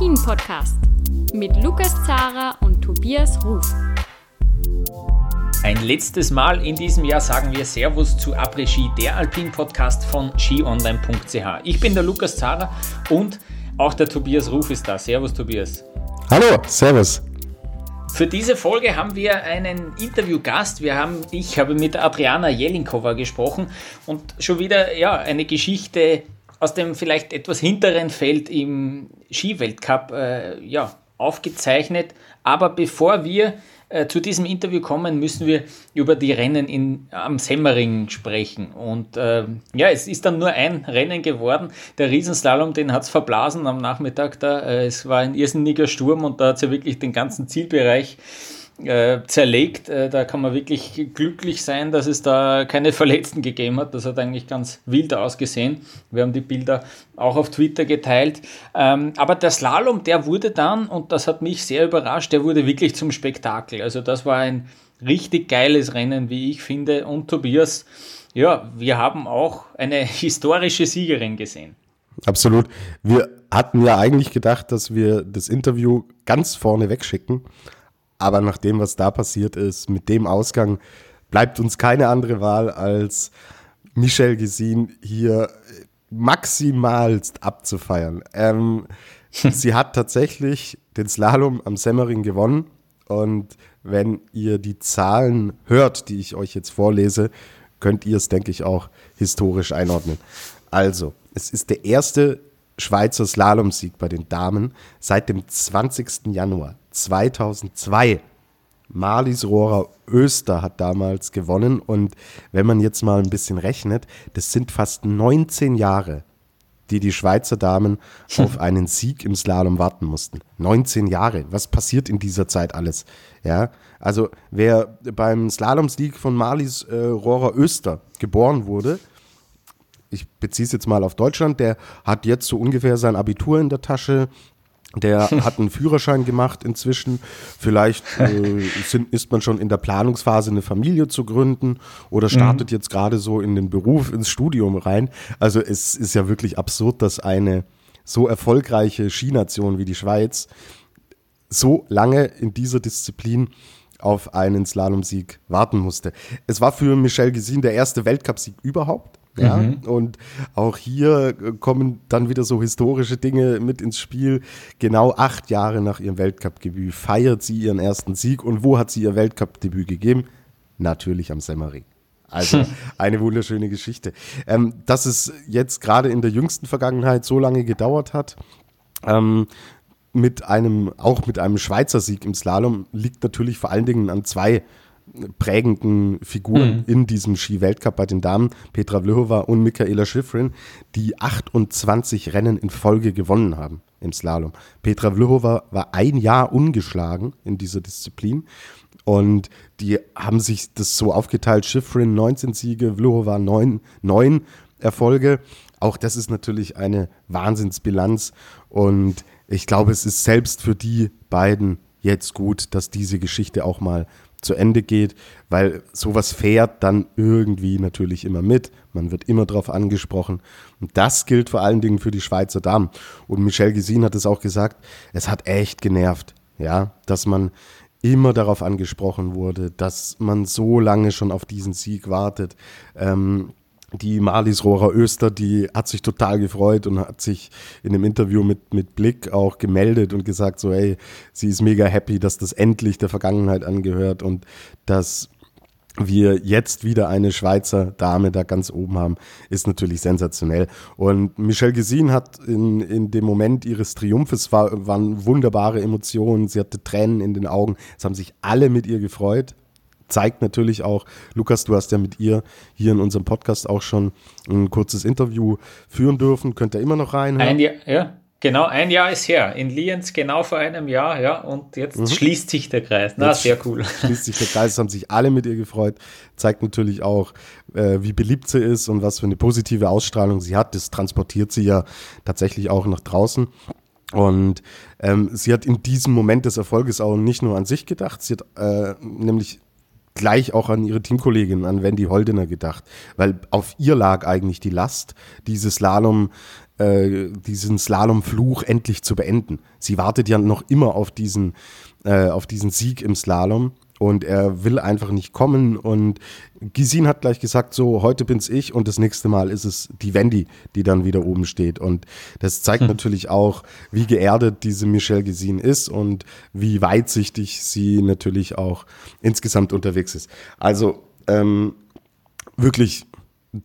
Après-Ski, der Alpin-Podcast mit Lukas Zara und Tobias Ruf. Ein letztes Mal in diesem Jahr sagen wir Servus zu Après-Ski, der Alpin-Podcast von skionline.ch. Ich bin der Lukas Zara und auch der Tobias Ruf ist da. Servus, Tobias. Hallo, Servus. Für diese Folge haben wir einen Interviewgast. Wir haben, ich habe mit Adriana Jelinkova gesprochen und schon wieder ja, eine Geschichte aus dem vielleicht etwas hinteren Feld im Skiweltcup äh, ja, aufgezeichnet. Aber bevor wir äh, zu diesem Interview kommen, müssen wir über die Rennen in, am Semmering sprechen. Und äh, ja, es ist dann nur ein Rennen geworden. Der Riesenslalom, den hat es verblasen am Nachmittag da. Äh, es war ein irrsinniger Sturm und da hat es ja wirklich den ganzen Zielbereich äh, zerlegt. Äh, da kann man wirklich glücklich sein, dass es da keine Verletzten gegeben hat. Das hat eigentlich ganz wild ausgesehen. Wir haben die Bilder auch auf Twitter geteilt. Ähm, aber der Slalom, der wurde dann, und das hat mich sehr überrascht, der wurde wirklich zum Spektakel. Also das war ein richtig geiles Rennen, wie ich finde. Und Tobias, ja, wir haben auch eine historische Siegerin gesehen. Absolut. Wir hatten ja eigentlich gedacht, dass wir das Interview ganz vorne wegschicken. Aber nach dem, was da passiert ist, mit dem Ausgang, bleibt uns keine andere Wahl, als Michel Gesin hier maximalst abzufeiern. Ähm, sie hat tatsächlich den Slalom am Semmering gewonnen. Und wenn ihr die Zahlen hört, die ich euch jetzt vorlese, könnt ihr es, denke ich, auch historisch einordnen. Also, es ist der erste Schweizer Slalomsieg bei den Damen seit dem 20. Januar 2002. Marlies Rohrer Öster hat damals gewonnen und wenn man jetzt mal ein bisschen rechnet, das sind fast 19 Jahre, die die Schweizer Damen auf einen Sieg im Slalom warten mussten. 19 Jahre. Was passiert in dieser Zeit alles? Ja, also wer beim Slalomsieg von Marlies äh, Rohrer Öster geboren wurde, ich beziehe es jetzt mal auf Deutschland, der hat jetzt so ungefähr sein Abitur in der Tasche, der hat einen Führerschein gemacht inzwischen. Vielleicht äh, sind, ist man schon in der Planungsphase, eine Familie zu gründen oder startet mhm. jetzt gerade so in den Beruf, ins Studium rein. Also es ist ja wirklich absurd, dass eine so erfolgreiche Skination wie die Schweiz so lange in dieser Disziplin auf einen Slalomsieg warten musste. Es war für Michel Gesin der erste Weltcupsieg überhaupt. Ja? Mhm. Und auch hier kommen dann wieder so historische Dinge mit ins Spiel. Genau acht Jahre nach ihrem Weltcup-Debüt feiert sie ihren ersten Sieg. Und wo hat sie ihr Weltcup-Debüt gegeben? Natürlich am Semmering. Also eine wunderschöne Geschichte. Ähm, dass es jetzt gerade in der jüngsten Vergangenheit so lange gedauert hat, ähm, mit einem, auch mit einem Schweizer Sieg im Slalom, liegt natürlich vor allen Dingen an zwei prägenden Figuren mhm. in diesem Ski-Weltcup bei den Damen, Petra Vlhova und Michaela Schifrin, die 28 Rennen in Folge gewonnen haben im Slalom. Petra Vlhova war ein Jahr ungeschlagen in dieser Disziplin und die haben sich das so aufgeteilt, Schifrin 19 Siege, Vlhova 9, 9 Erfolge. Auch das ist natürlich eine Wahnsinnsbilanz und ich glaube, es ist selbst für die beiden jetzt gut, dass diese Geschichte auch mal zu Ende geht, weil sowas fährt dann irgendwie natürlich immer mit. Man wird immer darauf angesprochen. Und das gilt vor allen Dingen für die Schweizer Damen. Und Michel Gesin hat es auch gesagt, es hat echt genervt, ja, dass man immer darauf angesprochen wurde, dass man so lange schon auf diesen Sieg wartet. Ähm, die Marlies Rohrer Öster, die hat sich total gefreut und hat sich in dem Interview mit, mit Blick auch gemeldet und gesagt, so, hey, sie ist mega happy, dass das endlich der Vergangenheit angehört und dass wir jetzt wieder eine Schweizer Dame da ganz oben haben, ist natürlich sensationell. Und Michelle Gesin hat in, in dem Moment ihres Triumphes, war, waren wunderbare Emotionen, sie hatte Tränen in den Augen, es haben sich alle mit ihr gefreut zeigt natürlich auch, Lukas, du hast ja mit ihr hier in unserem Podcast auch schon ein kurzes Interview führen dürfen. Könnt ihr immer noch reinhören? Ein Jahr, ja, genau, ein Jahr ist her. In Lienz genau vor einem Jahr, ja, und jetzt mhm. schließt sich der Kreis. Na, jetzt sehr cool. Schließt sich der Kreis, haben sich alle mit ihr gefreut. Zeigt natürlich auch, äh, wie beliebt sie ist und was für eine positive Ausstrahlung sie hat. Das transportiert sie ja tatsächlich auch nach draußen. Und ähm, sie hat in diesem Moment des Erfolges auch nicht nur an sich gedacht, sie hat äh, nämlich gleich auch an ihre Teamkollegin, an Wendy Holdener gedacht, weil auf ihr lag eigentlich die Last, dieses Slalom, äh, diesen Slalomfluch endlich zu beenden. Sie wartet ja noch immer auf diesen, äh, auf diesen Sieg im Slalom und er will einfach nicht kommen und Gisin hat gleich gesagt, so heute bin's ich und das nächste Mal ist es die Wendy, die dann wieder oben steht und das zeigt hm. natürlich auch, wie geerdet diese Michelle Gisin ist und wie weitsichtig sie natürlich auch insgesamt unterwegs ist. Also ähm, wirklich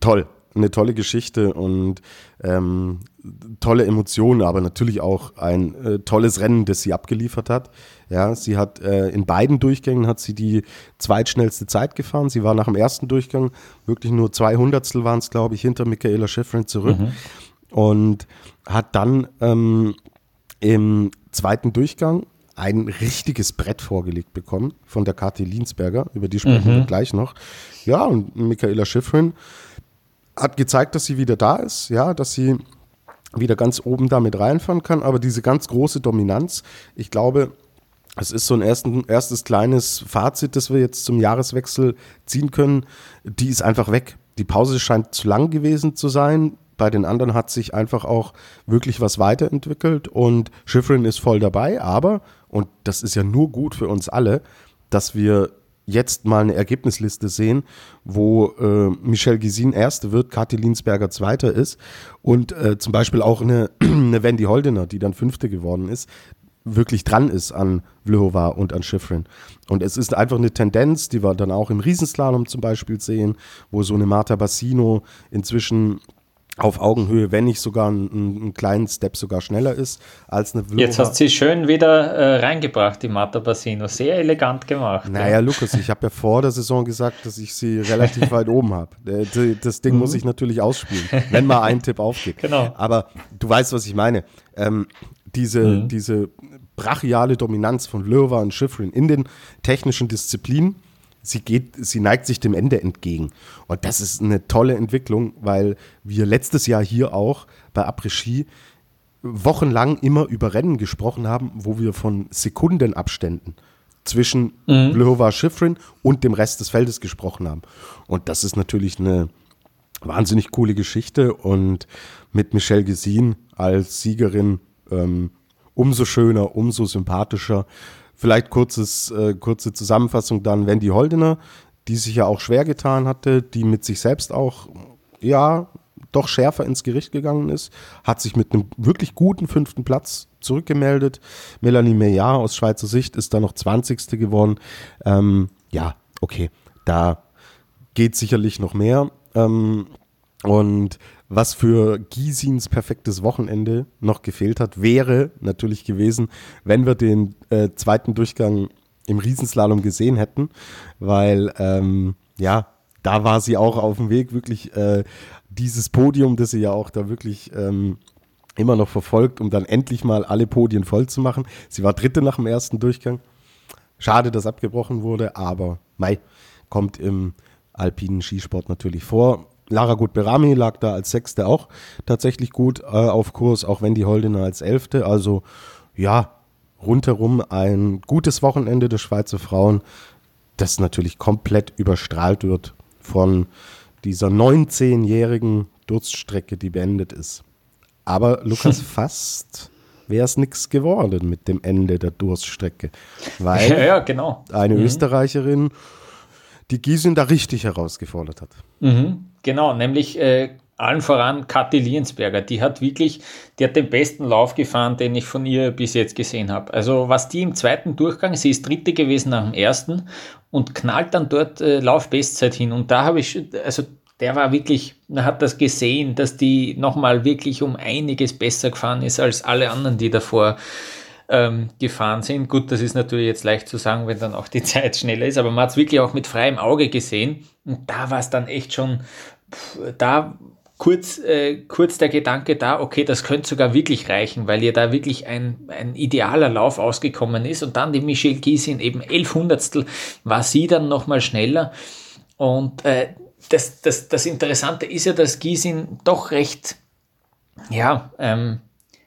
toll, eine tolle Geschichte und ähm, tolle Emotionen, aber natürlich auch ein äh, tolles Rennen, das sie abgeliefert hat. Ja, sie hat äh, in beiden Durchgängen hat sie die zweitschnellste Zeit gefahren. Sie war nach dem ersten Durchgang wirklich nur zwei Hundertstel waren es, glaube ich, hinter Michaela Schifrin zurück mhm. und hat dann ähm, im zweiten Durchgang ein richtiges Brett vorgelegt bekommen von der Kathi Linsberger, über die sprechen mhm. wir gleich noch. Ja, und Michaela Schifrin hat gezeigt, dass sie wieder da ist, ja, dass sie wieder ganz oben damit reinfahren kann, aber diese ganz große Dominanz, ich glaube, es ist so ein ersten, erstes kleines Fazit, das wir jetzt zum Jahreswechsel ziehen können, die ist einfach weg. Die Pause scheint zu lang gewesen zu sein. Bei den anderen hat sich einfach auch wirklich was weiterentwickelt und Schifrin ist voll dabei, aber, und das ist ja nur gut für uns alle, dass wir jetzt mal eine Ergebnisliste sehen, wo äh, Michelle Gisin Erste wird, Kathi Linsberger Zweiter ist und äh, zum Beispiel auch eine, eine Wendy Holdener, die dann Fünfte geworden ist, wirklich dran ist an Vlhova und an Schifrin. Und es ist einfach eine Tendenz, die wir dann auch im Riesenslalom zum Beispiel sehen, wo so eine Marta Bassino inzwischen auf Augenhöhe, wenn nicht sogar einen, einen kleinen Step sogar schneller ist als eine Vlhova. Jetzt hast du sie schön wieder äh, reingebracht, die Marta Bassino. Sehr elegant gemacht. Naja, ja. Lukas, ich habe ja vor der Saison gesagt, dass ich sie relativ weit oben habe. Das Ding mhm. muss ich natürlich ausspielen, wenn mal ein Tipp aufgeht. Genau. Aber du weißt, was ich meine. Ähm, diese, mhm. diese brachiale Dominanz von Löwer und Schifrin in den technischen Disziplinen, sie geht, sie neigt sich dem Ende entgegen. Und das ist eine tolle Entwicklung, weil wir letztes Jahr hier auch bei Après-Ski wochenlang immer über Rennen gesprochen haben, wo wir von Sekundenabständen zwischen mhm. Blehova Schifrin und dem Rest des Feldes gesprochen haben. Und das ist natürlich eine wahnsinnig coole Geschichte und mit Michelle Gesin als Siegerin ähm, umso schöner, umso sympathischer. Vielleicht kurzes, äh, kurze Zusammenfassung dann Wendy Holdener, die sich ja auch schwer getan hatte, die mit sich selbst auch, ja, doch schärfer ins Gericht gegangen ist, hat sich mit einem wirklich guten fünften Platz zurückgemeldet. Melanie Meillard aus Schweizer Sicht ist da noch 20. geworden. Ähm, ja, okay, da geht sicherlich noch mehr. Ähm, und was für Giesins perfektes Wochenende noch gefehlt hat, wäre natürlich gewesen, wenn wir den äh, zweiten Durchgang im Riesenslalom gesehen hätten, weil ähm, ja, da war sie auch auf dem Weg, wirklich äh, dieses Podium, das sie ja auch da wirklich ähm, immer noch verfolgt, um dann endlich mal alle Podien voll zu machen. Sie war dritte nach dem ersten Durchgang. Schade, dass abgebrochen wurde, aber Mai kommt im alpinen Skisport natürlich vor. Lara Gutberami lag da als Sechste auch tatsächlich gut äh, auf Kurs, auch wenn die Holdener als Elfte. Also ja, rundherum ein gutes Wochenende der Schweizer Frauen, das natürlich komplett überstrahlt wird von dieser 19-jährigen Durststrecke, die beendet ist. Aber Lukas, fast wäre es nichts geworden mit dem Ende der Durststrecke. Weil ja, ja, genau. eine mhm. Österreicherin die Gießen da richtig herausgefordert hat. Mhm, genau, nämlich äh, allen voran Kathi Liensberger. Die hat wirklich, die hat den besten Lauf gefahren, den ich von ihr bis jetzt gesehen habe. Also was die im zweiten Durchgang, sie ist dritte gewesen nach dem ersten und knallt dann dort äh, Laufbestzeit hin. Und da habe ich, also der war wirklich, man hat das gesehen, dass die nochmal wirklich um einiges besser gefahren ist als alle anderen, die davor ähm, gefahren sind. Gut, das ist natürlich jetzt leicht zu sagen, wenn dann auch die Zeit schneller ist, aber man hat es wirklich auch mit freiem Auge gesehen. Und da war es dann echt schon, pff, da kurz, äh, kurz der Gedanke da, okay, das könnte sogar wirklich reichen, weil ihr da wirklich ein, ein idealer Lauf ausgekommen ist. Und dann die Michelle Giesin, eben elf Hundertstel, war sie dann nochmal schneller. Und äh, das, das, das Interessante ist ja, dass Giesin doch recht, ja, ähm,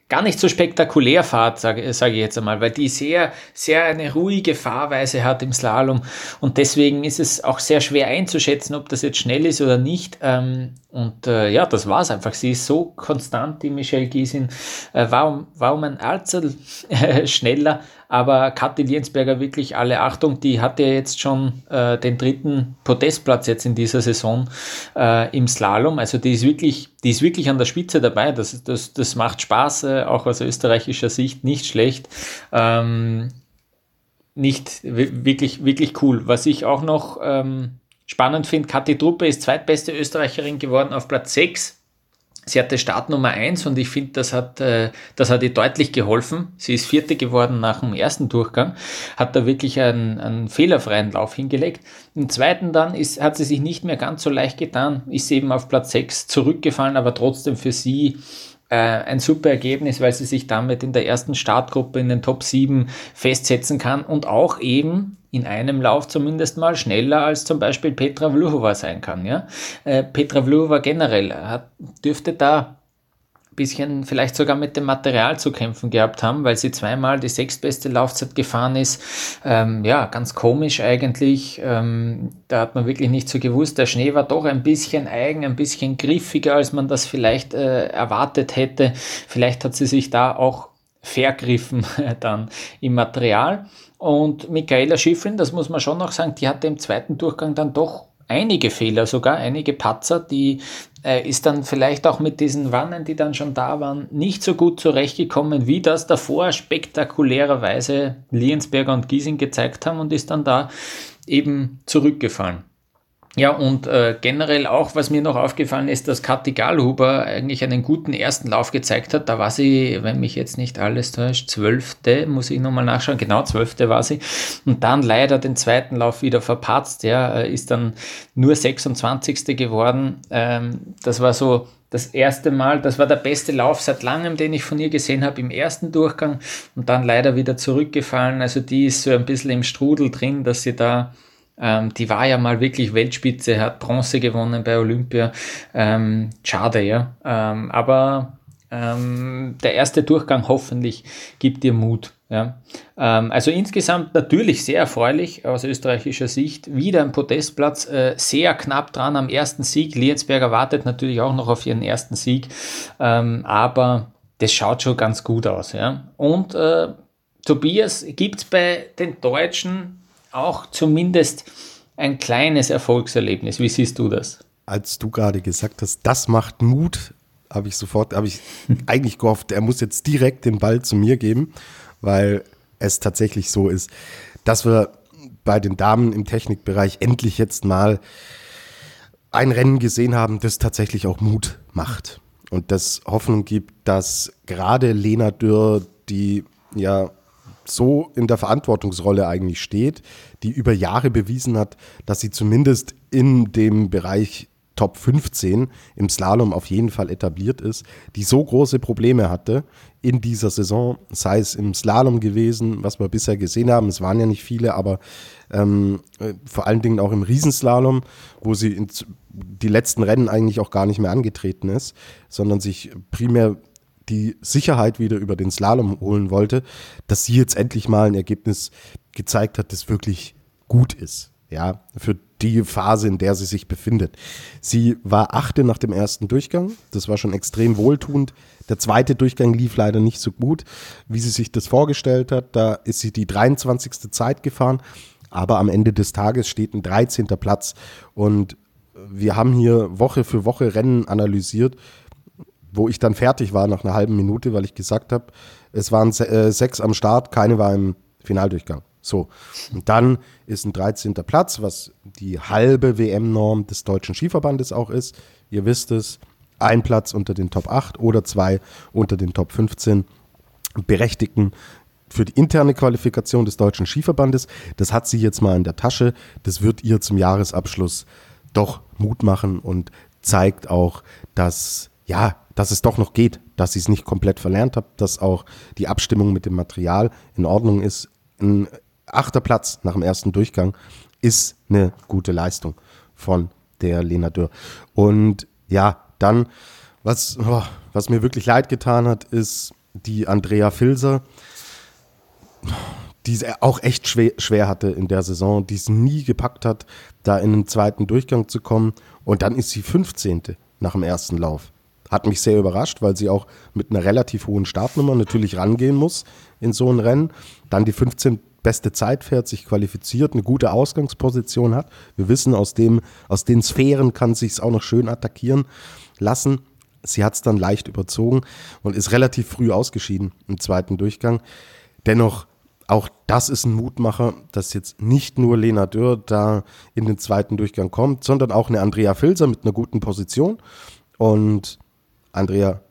gar nicht so spektakulär fahrt, sage sag ich jetzt einmal, weil die sehr, sehr eine ruhige Fahrweise hat im Slalom und deswegen ist es auch sehr schwer einzuschätzen, ob das jetzt schnell ist oder nicht. Ähm, und äh, ja, das war es einfach. Sie ist so konstant, die Michelle Giesin. Äh, warum, warum ein Alzel äh, schneller? Aber Kathi Liensberger wirklich alle Achtung, die hatte jetzt schon äh, den dritten Podestplatz jetzt in dieser Saison äh, im Slalom. Also die ist wirklich, die ist wirklich an der Spitze dabei. Das, das, das macht Spaß, äh, auch aus österreichischer Sicht nicht schlecht. Ähm, nicht wirklich, wirklich cool. Was ich auch noch ähm, spannend finde, Kathi Truppe ist zweitbeste Österreicherin geworden auf Platz 6 Sie hatte Startnummer 1 und ich finde, das hat, äh, das hat ihr deutlich geholfen. Sie ist Vierte geworden nach dem ersten Durchgang, hat da wirklich einen, einen fehlerfreien Lauf hingelegt. Im zweiten dann ist, hat sie sich nicht mehr ganz so leicht getan, ist eben auf Platz 6 zurückgefallen, aber trotzdem für sie äh, ein super Ergebnis, weil sie sich damit in der ersten Startgruppe in den Top 7 festsetzen kann und auch eben in einem Lauf zumindest mal schneller als zum Beispiel Petra Vluhova sein kann. Ja? Äh, Petra Vluhova generell hat, dürfte da bisschen vielleicht sogar mit dem Material zu kämpfen gehabt haben, weil sie zweimal die sechstbeste Laufzeit gefahren ist. Ähm, ja, ganz komisch eigentlich. Ähm, da hat man wirklich nicht so gewusst. Der Schnee war doch ein bisschen eigen, ein bisschen griffiger, als man das vielleicht äh, erwartet hätte. Vielleicht hat sie sich da auch vergriffen dann im Material. Und Michaela Schiffrin, das muss man schon noch sagen, die hatte im zweiten Durchgang dann doch einige Fehler, sogar einige Patzer, die äh, ist dann vielleicht auch mit diesen Wannen, die dann schon da waren, nicht so gut zurechtgekommen, wie das davor spektakulärerweise Liensberger und Giesing gezeigt haben und ist dann da eben zurückgefallen. Ja, und äh, generell auch, was mir noch aufgefallen ist, dass Kathi Gallhuber eigentlich einen guten ersten Lauf gezeigt hat. Da war sie, wenn mich jetzt nicht alles täuscht, zwölfte, muss ich nochmal nachschauen, genau zwölfte war sie. Und dann leider den zweiten Lauf wieder verpatzt, ja, äh, ist dann nur 26. geworden. Ähm, das war so das erste Mal, das war der beste Lauf seit langem, den ich von ihr gesehen habe im ersten Durchgang und dann leider wieder zurückgefallen. Also die ist so ein bisschen im Strudel drin, dass sie da ähm, die war ja mal wirklich Weltspitze, hat Bronze gewonnen bei Olympia. Ähm, schade, ja. Ähm, aber ähm, der erste Durchgang hoffentlich gibt ihr Mut. Ja. Ähm, also insgesamt natürlich sehr erfreulich aus österreichischer Sicht. Wieder ein Podestplatz, äh, sehr knapp dran am ersten Sieg. Lienzberger wartet natürlich auch noch auf ihren ersten Sieg, ähm, aber das schaut schon ganz gut aus. Ja. Und äh, Tobias, gibt es bei den Deutschen auch zumindest ein kleines Erfolgserlebnis. Wie siehst du das? Als du gerade gesagt hast, das macht Mut, habe ich sofort, habe ich eigentlich gehofft, er muss jetzt direkt den Ball zu mir geben, weil es tatsächlich so ist, dass wir bei den Damen im Technikbereich endlich jetzt mal ein Rennen gesehen haben, das tatsächlich auch Mut macht und das Hoffnung gibt, dass gerade Lena Dürr, die ja so in der Verantwortungsrolle eigentlich steht, die über Jahre bewiesen hat, dass sie zumindest in dem Bereich Top 15 im Slalom auf jeden Fall etabliert ist, die so große Probleme hatte in dieser Saison, sei es im Slalom gewesen, was wir bisher gesehen haben, es waren ja nicht viele, aber ähm, äh, vor allen Dingen auch im Riesenslalom, wo sie in, die letzten Rennen eigentlich auch gar nicht mehr angetreten ist, sondern sich primär die Sicherheit wieder über den Slalom holen wollte, dass sie jetzt endlich mal ein Ergebnis gezeigt hat, das wirklich gut ist. Ja, für die Phase, in der sie sich befindet. Sie war Achte nach dem ersten Durchgang. Das war schon extrem wohltuend. Der zweite Durchgang lief leider nicht so gut, wie sie sich das vorgestellt hat. Da ist sie die 23. Zeit gefahren. Aber am Ende des Tages steht ein 13. Platz. Und wir haben hier Woche für Woche Rennen analysiert wo ich dann fertig war nach einer halben Minute, weil ich gesagt habe, es waren äh, sechs am Start, keine war im Finaldurchgang. So, und dann ist ein 13. Platz, was die halbe WM-Norm des Deutschen Skiverbandes auch ist. Ihr wisst es, ein Platz unter den Top 8 oder zwei unter den Top 15 Berechtigten für die interne Qualifikation des Deutschen Skiverbandes. Das hat sie jetzt mal in der Tasche. Das wird ihr zum Jahresabschluss doch Mut machen und zeigt auch, dass ja, dass es doch noch geht, dass ich es nicht komplett verlernt habe, dass auch die Abstimmung mit dem Material in Ordnung ist. Ein achter Platz nach dem ersten Durchgang ist eine gute Leistung von der Lena Dürr. Und ja, dann, was, oh, was mir wirklich leid getan hat, ist, die Andrea Filser, die es auch echt schwer, schwer hatte in der Saison, die es nie gepackt hat, da in den zweiten Durchgang zu kommen. Und dann ist sie 15. nach dem ersten Lauf. Hat mich sehr überrascht, weil sie auch mit einer relativ hohen Startnummer natürlich rangehen muss in so ein Rennen. Dann die 15 beste Zeit fährt, sich qualifiziert, eine gute Ausgangsposition hat. Wir wissen, aus, dem, aus den Sphären kann sich es auch noch schön attackieren lassen. Sie hat es dann leicht überzogen und ist relativ früh ausgeschieden im zweiten Durchgang. Dennoch, auch das ist ein Mutmacher, dass jetzt nicht nur Lena Dürr da in den zweiten Durchgang kommt, sondern auch eine Andrea Filser mit einer guten Position. Und Andrea,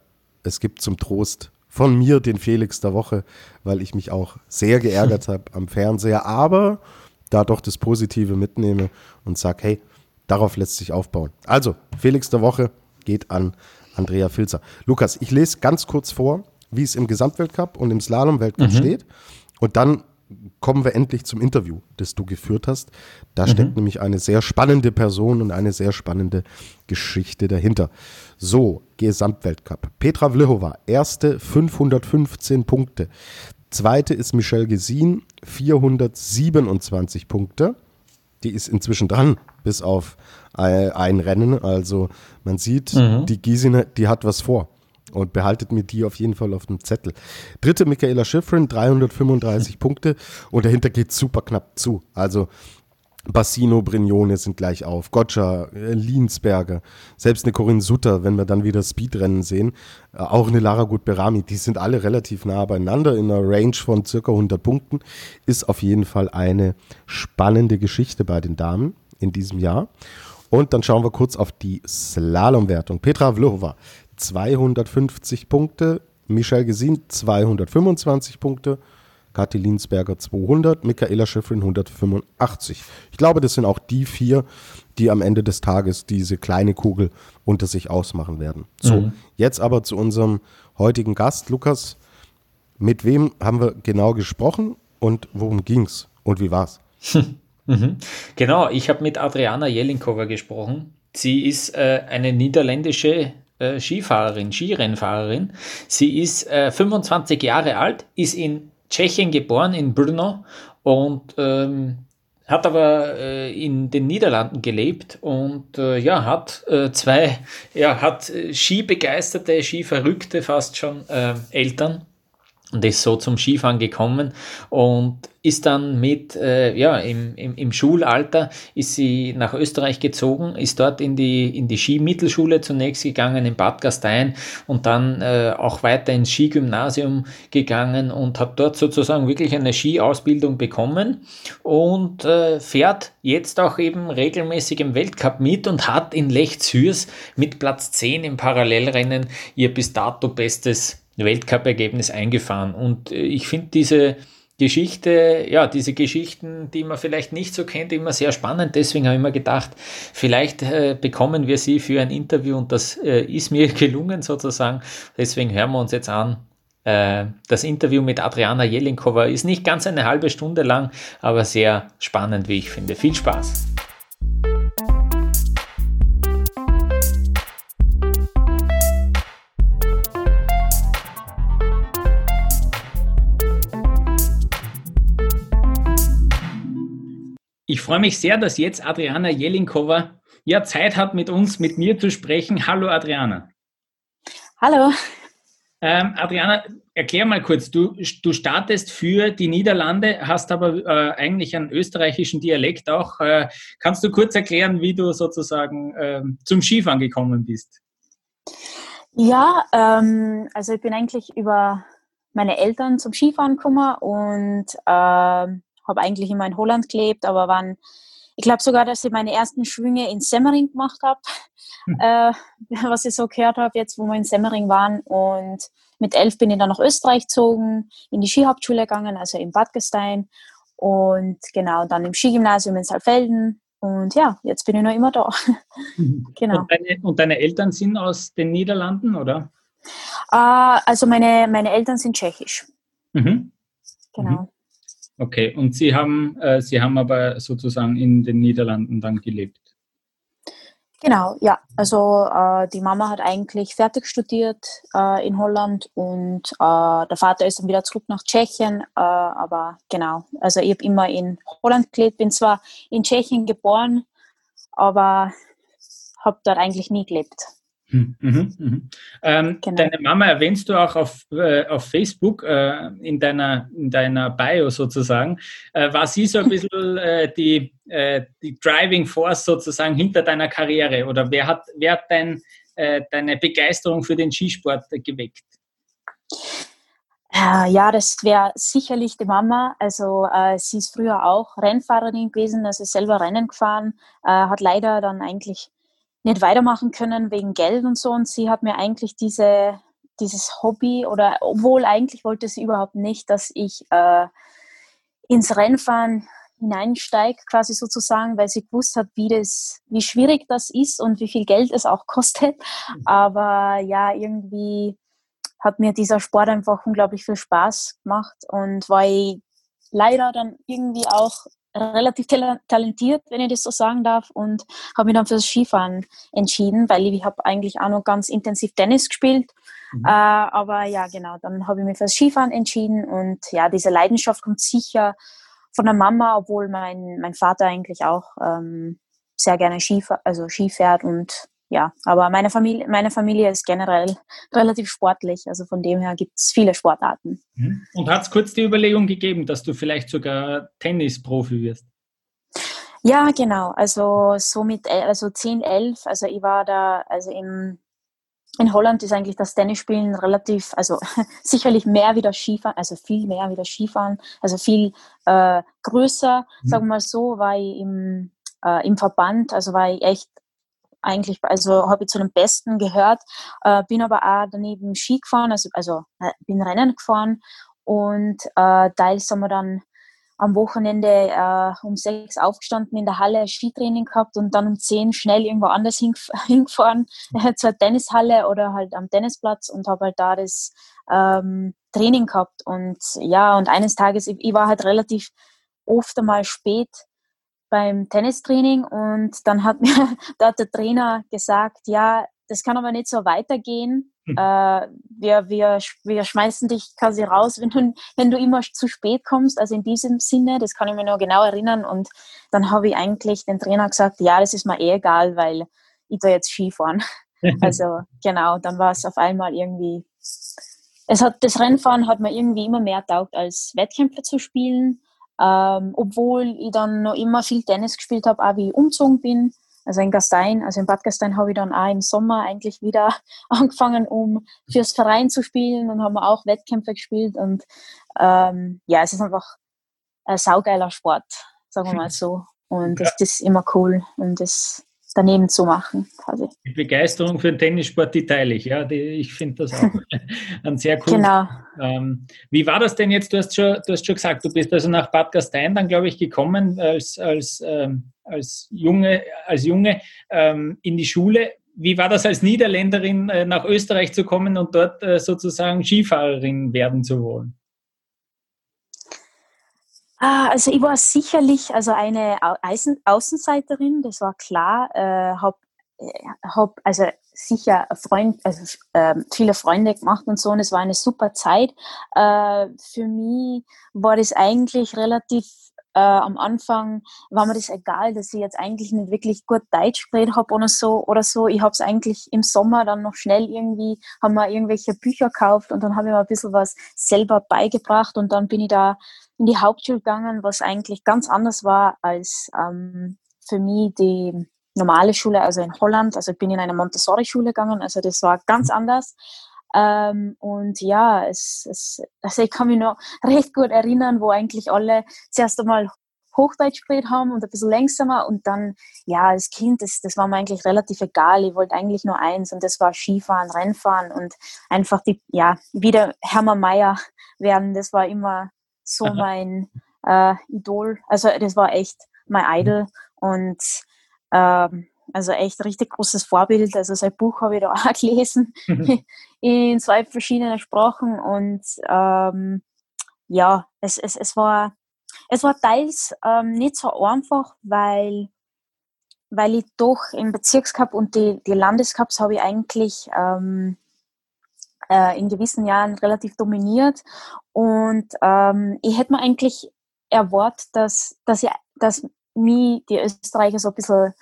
es gibt zum Trost von mir den Felix der Woche, weil ich mich auch sehr geärgert habe am Fernseher, aber da doch das Positive mitnehme und sage, hey, darauf lässt sich aufbauen. Also, Felix der Woche geht an Andrea Filzer. Lukas, ich lese ganz kurz vor, wie es im Gesamtweltcup und im Slalom-Weltcup mhm. steht. Und dann kommen wir endlich zum Interview, das du geführt hast. Da mhm. steckt nämlich eine sehr spannende Person und eine sehr spannende Geschichte dahinter. So, Gesamtweltcup. Petra Vlhova, erste 515 Punkte. Zweite ist Michelle Gesin, 427 Punkte. Die ist inzwischen dran, bis auf ein Rennen. Also man sieht, mhm. die Gisine, die hat was vor und behaltet mir die auf jeden Fall auf dem Zettel. Dritte Michaela Schifrin, 335 Punkte und dahinter geht super knapp zu. Also Bassino, Brignone sind gleich auf, Gotcha, äh, Liensberger, selbst eine Corinne Sutter, wenn wir dann wieder Speedrennen sehen, äh, auch eine Lara Gutberami, die sind alle relativ nah beieinander in einer Range von circa 100 Punkten, ist auf jeden Fall eine spannende Geschichte bei den Damen in diesem Jahr. Und dann schauen wir kurz auf die Slalomwertung. Petra Vlhova, 250 Punkte, Michelle Gesin 225 Punkte, Kathi Linsberger 200, Michaela Schifrin 185. Ich glaube, das sind auch die vier, die am Ende des Tages diese kleine Kugel unter sich ausmachen werden. So, mhm. jetzt aber zu unserem heutigen Gast, Lukas. Mit wem haben wir genau gesprochen und worum ging's und wie war's? mhm. Genau, ich habe mit Adriana Jelinkova gesprochen. Sie ist äh, eine niederländische äh, Skifahrerin, Skirennfahrerin. Sie ist äh, 25 Jahre alt, ist in Tschechien geboren, in Brno und ähm, hat aber äh, in den Niederlanden gelebt und äh, ja, hat äh, zwei, ja, hat äh, Skibegeisterte, Skiverrückte fast schon äh, Eltern und ist so zum Skifahren gekommen und ist dann mit, äh, ja, im, im, im, Schulalter ist sie nach Österreich gezogen, ist dort in die, in die Skimittelschule zunächst gegangen in Bad Gastein und dann äh, auch weiter ins Skigymnasium gegangen und hat dort sozusagen wirklich eine Skiausbildung bekommen und äh, fährt jetzt auch eben regelmäßig im Weltcup mit und hat in Lech Zürs mit Platz 10 im Parallelrennen ihr bis dato bestes Weltcup-Ergebnis eingefahren. Und äh, ich finde diese Geschichte, ja, diese Geschichten, die man vielleicht nicht so kennt, immer sehr spannend. Deswegen habe ich mir gedacht, vielleicht äh, bekommen wir sie für ein Interview und das äh, ist mir gelungen sozusagen. Deswegen hören wir uns jetzt an. Äh, das Interview mit Adriana Jelinkova ist nicht ganz eine halbe Stunde lang, aber sehr spannend, wie ich finde. Viel Spaß! Freue mich sehr, dass jetzt Adriana Jelinkova ja Zeit hat, mit uns, mit mir zu sprechen. Hallo Adriana. Hallo. Ähm, Adriana, erklär mal kurz, du, du startest für die Niederlande, hast aber äh, eigentlich einen österreichischen Dialekt auch. Äh, kannst du kurz erklären, wie du sozusagen äh, zum Skifahren gekommen bist? Ja, ähm, also ich bin eigentlich über meine Eltern zum Skifahren gekommen und ähm, habe eigentlich immer in Holland gelebt, aber waren, ich glaube sogar, dass ich meine ersten Schwünge in Semmering gemacht habe, hm. äh, was ich so gehört habe jetzt, wo wir in Semmering waren. Und mit elf bin ich dann nach Österreich gezogen, in die Skihauptschule gegangen, also in Bad Gastein. Und genau, dann im Skigymnasium in Saalfelden. Und ja, jetzt bin ich noch immer da. Genau. Und deine, und deine, Eltern sind aus den Niederlanden, oder? Uh, also meine, meine Eltern sind tschechisch. Mhm. Genau. Mhm. Okay, und Sie haben, äh, Sie haben aber sozusagen in den Niederlanden dann gelebt? Genau, ja. Also äh, die Mama hat eigentlich fertig studiert äh, in Holland und äh, der Vater ist dann wieder zurück nach Tschechien. Äh, aber genau, also ich habe immer in Holland gelebt, bin zwar in Tschechien geboren, aber habe dort eigentlich nie gelebt. Mhm, mhm. Ähm, genau. Deine Mama erwähnst du auch auf, äh, auf Facebook äh, in, deiner, in deiner Bio sozusagen. Äh, war sie so ein bisschen äh, die, äh, die Driving Force sozusagen hinter deiner Karriere oder wer hat, wer hat dein, äh, deine Begeisterung für den Skisport geweckt? Ja, das wäre sicherlich die Mama. Also sie ist früher auch Rennfahrerin gewesen, also selber Rennen gefahren, hat leider dann eigentlich nicht weitermachen können wegen Geld und so. Und sie hat mir eigentlich diese, dieses Hobby oder obwohl eigentlich wollte sie überhaupt nicht, dass ich äh, ins Rennfahren hineinsteige, quasi sozusagen, weil sie gewusst hat, wie das, wie schwierig das ist und wie viel Geld es auch kostet. Aber ja, irgendwie hat mir dieser Sport einfach unglaublich viel Spaß gemacht und war ich leider dann irgendwie auch relativ talentiert, wenn ich das so sagen darf, und habe mich dann fürs Skifahren entschieden, weil ich habe eigentlich auch noch ganz intensiv Tennis gespielt. Mhm. Äh, aber ja, genau, dann habe ich mich fürs Skifahren entschieden und ja, diese Leidenschaft kommt sicher von der Mama, obwohl mein, mein Vater eigentlich auch ähm, sehr gerne Ski, also Ski fährt und ja, aber meine Familie, meine Familie ist generell relativ sportlich. Also von dem her gibt es viele Sportarten. Mhm. Und hat es kurz die Überlegung gegeben, dass du vielleicht sogar Tennisprofi wirst? Ja, genau. Also so mit also 10, 11, also ich war da, also im, in Holland ist eigentlich das Tennisspielen relativ, also sicherlich mehr wie das Skifahren, also viel mehr wie das Skifahren, also viel äh, größer, mhm. sagen wir mal so, war ich im, äh, im Verband, also war ich echt eigentlich, also habe ich zu den Besten gehört, äh, bin aber auch daneben Ski gefahren, also, also äh, bin Rennen gefahren und äh, teils haben wir dann am Wochenende äh, um sechs aufgestanden in der Halle Skitraining gehabt und dann um zehn schnell irgendwo anders hingef hingefahren äh, zur Tennishalle oder halt am Tennisplatz und habe halt da das ähm, Training gehabt und ja und eines Tages ich, ich war halt relativ oft einmal spät beim Tennistraining und dann hat mir da der Trainer gesagt, ja, das kann aber nicht so weitergehen. Hm. Äh, wir, wir, wir schmeißen dich quasi raus, wenn du, wenn du immer zu spät kommst. Also in diesem Sinne, das kann ich mir noch genau erinnern. Und dann habe ich eigentlich den Trainer gesagt, ja, das ist mir eh egal, weil ich da jetzt Skifahren. also genau, dann war es auf einmal irgendwie. Es hat, das Rennfahren hat mir irgendwie immer mehr taugt, als Wettkämpfe zu spielen. Ähm, obwohl ich dann noch immer viel Tennis gespielt habe, auch wie ich umgezogen bin. Also in Gastein, also in Bad Gastein habe ich dann auch im Sommer eigentlich wieder angefangen, um fürs Verein zu spielen und haben auch Wettkämpfe gespielt. Und ähm, ja, es ist einfach ein saugeiler Sport, sagen wir mal so. Und ja. das, das ist immer cool. Und das daneben zu machen. Quasi. Die Begeisterung für den Tennissport, die teile ich. Ja, die, ich finde das auch ein sehr cool. Genau. Ähm, wie war das denn jetzt? Du hast, schon, du hast schon gesagt, du bist also nach Bad Gastein dann, glaube ich, gekommen als, als, ähm, als Junge, als Junge ähm, in die Schule. Wie war das als Niederländerin äh, nach Österreich zu kommen und dort äh, sozusagen Skifahrerin werden zu wollen? Ah, also ich war sicherlich also eine Außen Außenseiterin, das war klar. Äh, hab, äh, hab also sicher Freund, also äh, viele Freunde gemacht und so und es war eine super Zeit. Äh, für mich war das eigentlich relativ äh, am Anfang war mir das egal, dass ich jetzt eigentlich nicht wirklich gut Deutsch geredet habe oder so oder so. Ich habe es eigentlich im Sommer dann noch schnell irgendwie, haben wir irgendwelche Bücher gekauft und dann habe ich mir ein bisschen was selber beigebracht und dann bin ich da in die Hauptschule gegangen, was eigentlich ganz anders war als ähm, für mich die normale Schule, also in Holland. Also ich bin in eine Montessori-Schule gegangen, also das war ganz anders. Ähm, und ja, es, es, also ich kann mich noch recht gut erinnern, wo eigentlich alle zuerst einmal Hochdeutsch geredet haben und ein bisschen langsamer und dann, ja, als Kind, das, das war mir eigentlich relativ egal. Ich wollte eigentlich nur eins und das war Skifahren, Rennfahren und einfach die, ja, wieder Hermann Mayer werden. Das war immer so Aha. mein äh, Idol. Also das war echt mein mhm. Idol und ähm, also echt richtig großes Vorbild. Also sein Buch habe ich da auch gelesen. in zwei verschiedenen Sprachen und ähm, ja, es, es, es war es war teils ähm, nicht so einfach, weil weil ich doch im Bezirkscup und die, die Landescups habe ich eigentlich ähm, äh, in gewissen Jahren relativ dominiert. Und ähm, ich hätte mir eigentlich erwartet, dass, dass, ich, dass mich die Österreicher so ein bisschen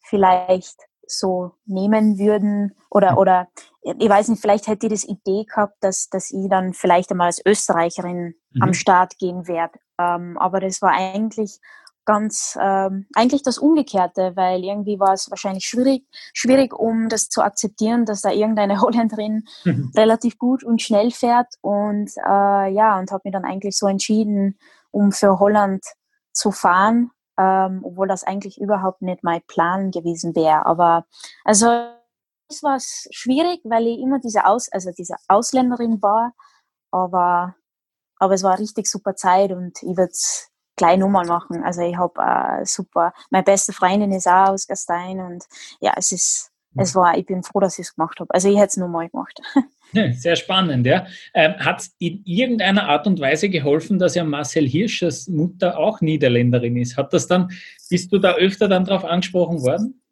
vielleicht so nehmen würden oder, mhm. oder ich weiß nicht, vielleicht hätte ich das Idee gehabt, dass, dass ich dann vielleicht einmal als Österreicherin mhm. am Start gehen werde. Ähm, aber das war eigentlich ganz ähm, eigentlich das Umgekehrte, weil irgendwie war es wahrscheinlich schwierig, schwierig, um das zu akzeptieren, dass da irgendeine Holländerin mhm. relativ gut und schnell fährt und äh, ja und habe mich dann eigentlich so entschieden, um für Holland zu fahren, ähm, obwohl das eigentlich überhaupt nicht mein Plan gewesen wäre. Aber also es war schwierig, weil ich immer diese Aus also diese Ausländerin war, aber aber es war eine richtig super Zeit und ich würde gleich nochmal machen. Also ich habe äh, super, meine beste Freundin ist auch aus Gastein und ja, es ist, es war, ich bin froh, dass ich es gemacht habe. Also ich hätte es nochmal gemacht. Sehr spannend, ja. Ähm, Hat es in irgendeiner Art und Weise geholfen, dass ja Marcel Hirschers Mutter auch Niederländerin ist? Hat das dann, bist du da öfter dann darauf angesprochen worden?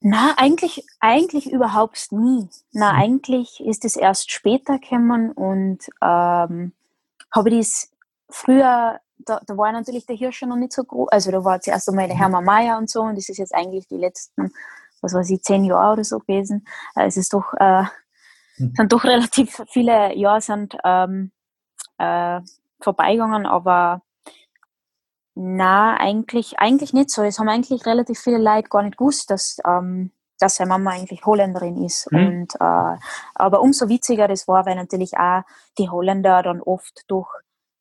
Na, eigentlich, eigentlich überhaupt nie. Na, hm. eigentlich ist es erst später gekommen und ähm, habe ich das früher, da, da war natürlich der Hirsch noch nicht so groß. Also da war zuerst einmal der mhm. Hermann Mayer und so und das ist jetzt eigentlich die letzten, was weiß ich, zehn Jahre oder so gewesen. Äh, es ist doch, äh, mhm. sind doch relativ viele Jahre sind ähm, äh, vorbeigegangen, aber na, eigentlich, eigentlich nicht so. Es haben eigentlich relativ viele Leute gar nicht gewusst, dass, ähm, dass seine Mama eigentlich Holländerin ist. Mhm. Und, äh, aber umso witziger das war, weil natürlich auch die Holländer dann oft durch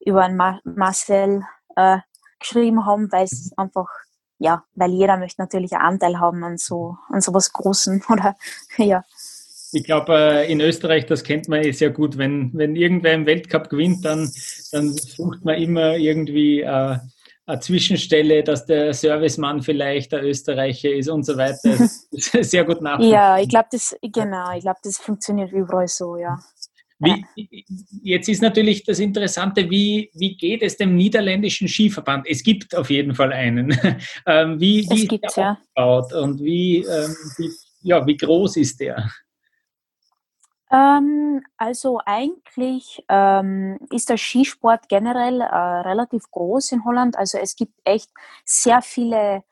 über einen Ma Marcel äh, geschrieben haben, weil es einfach, ja, weil jeder möchte natürlich einen Anteil haben an so, an so was Großen oder, ja. Ich glaube, äh, in Österreich, das kennt man eh sehr gut, wenn, wenn irgendwer im Weltcup gewinnt, dann, dann sucht man immer irgendwie äh, eine Zwischenstelle, dass der Servicemann vielleicht der Österreicher ist und so weiter. Das ist sehr gut nachvollziehen. Ja, ich glaube, das, genau, ich glaube, das funktioniert überall so, ja. Wie, jetzt ist natürlich das Interessante, wie, wie geht es dem niederländischen Skiverband? Es gibt auf jeden Fall einen. Ähm, wie wie ist der aufgebaut ja. und wie, ähm, wie, ja, wie groß ist der? Ähm, also eigentlich ähm, ist der Skisport generell äh, relativ groß in Holland. Also es gibt echt sehr viele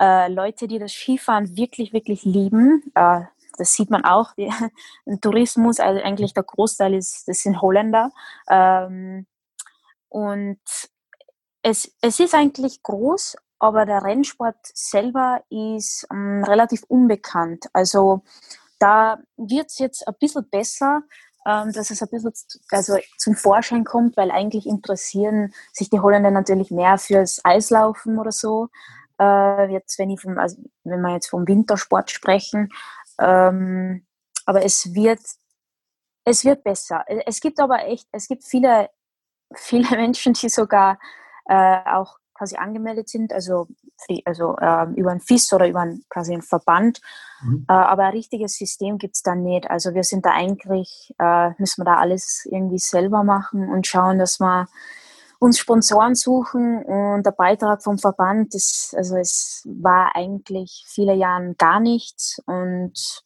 äh, Leute, die das Skifahren wirklich, wirklich lieben. Äh, das sieht man auch. Die, Tourismus, also eigentlich der Großteil ist, das sind Holländer. Ähm, und es, es ist eigentlich groß, aber der Rennsport selber ist ähm, relativ unbekannt. Also da wird es jetzt ein bisschen besser, ähm, dass es ein bisschen also zum Vorschein kommt, weil eigentlich interessieren sich die Holländer natürlich mehr fürs Eislaufen oder so. Äh, jetzt, wenn, ich vom, also wenn wir jetzt vom Wintersport sprechen, ähm, aber es wird, es wird besser. Es gibt aber echt, es gibt viele, viele Menschen, die sogar äh, auch quasi angemeldet sind, also, also äh, über ein FIS oder über ein, quasi einen Verband. Mhm. Äh, aber ein richtiges System gibt es da nicht. Also wir sind da eigentlich, äh, müssen wir da alles irgendwie selber machen und schauen, dass wir uns Sponsoren suchen und der Beitrag vom Verband, ist, also es war eigentlich viele Jahre gar nichts und,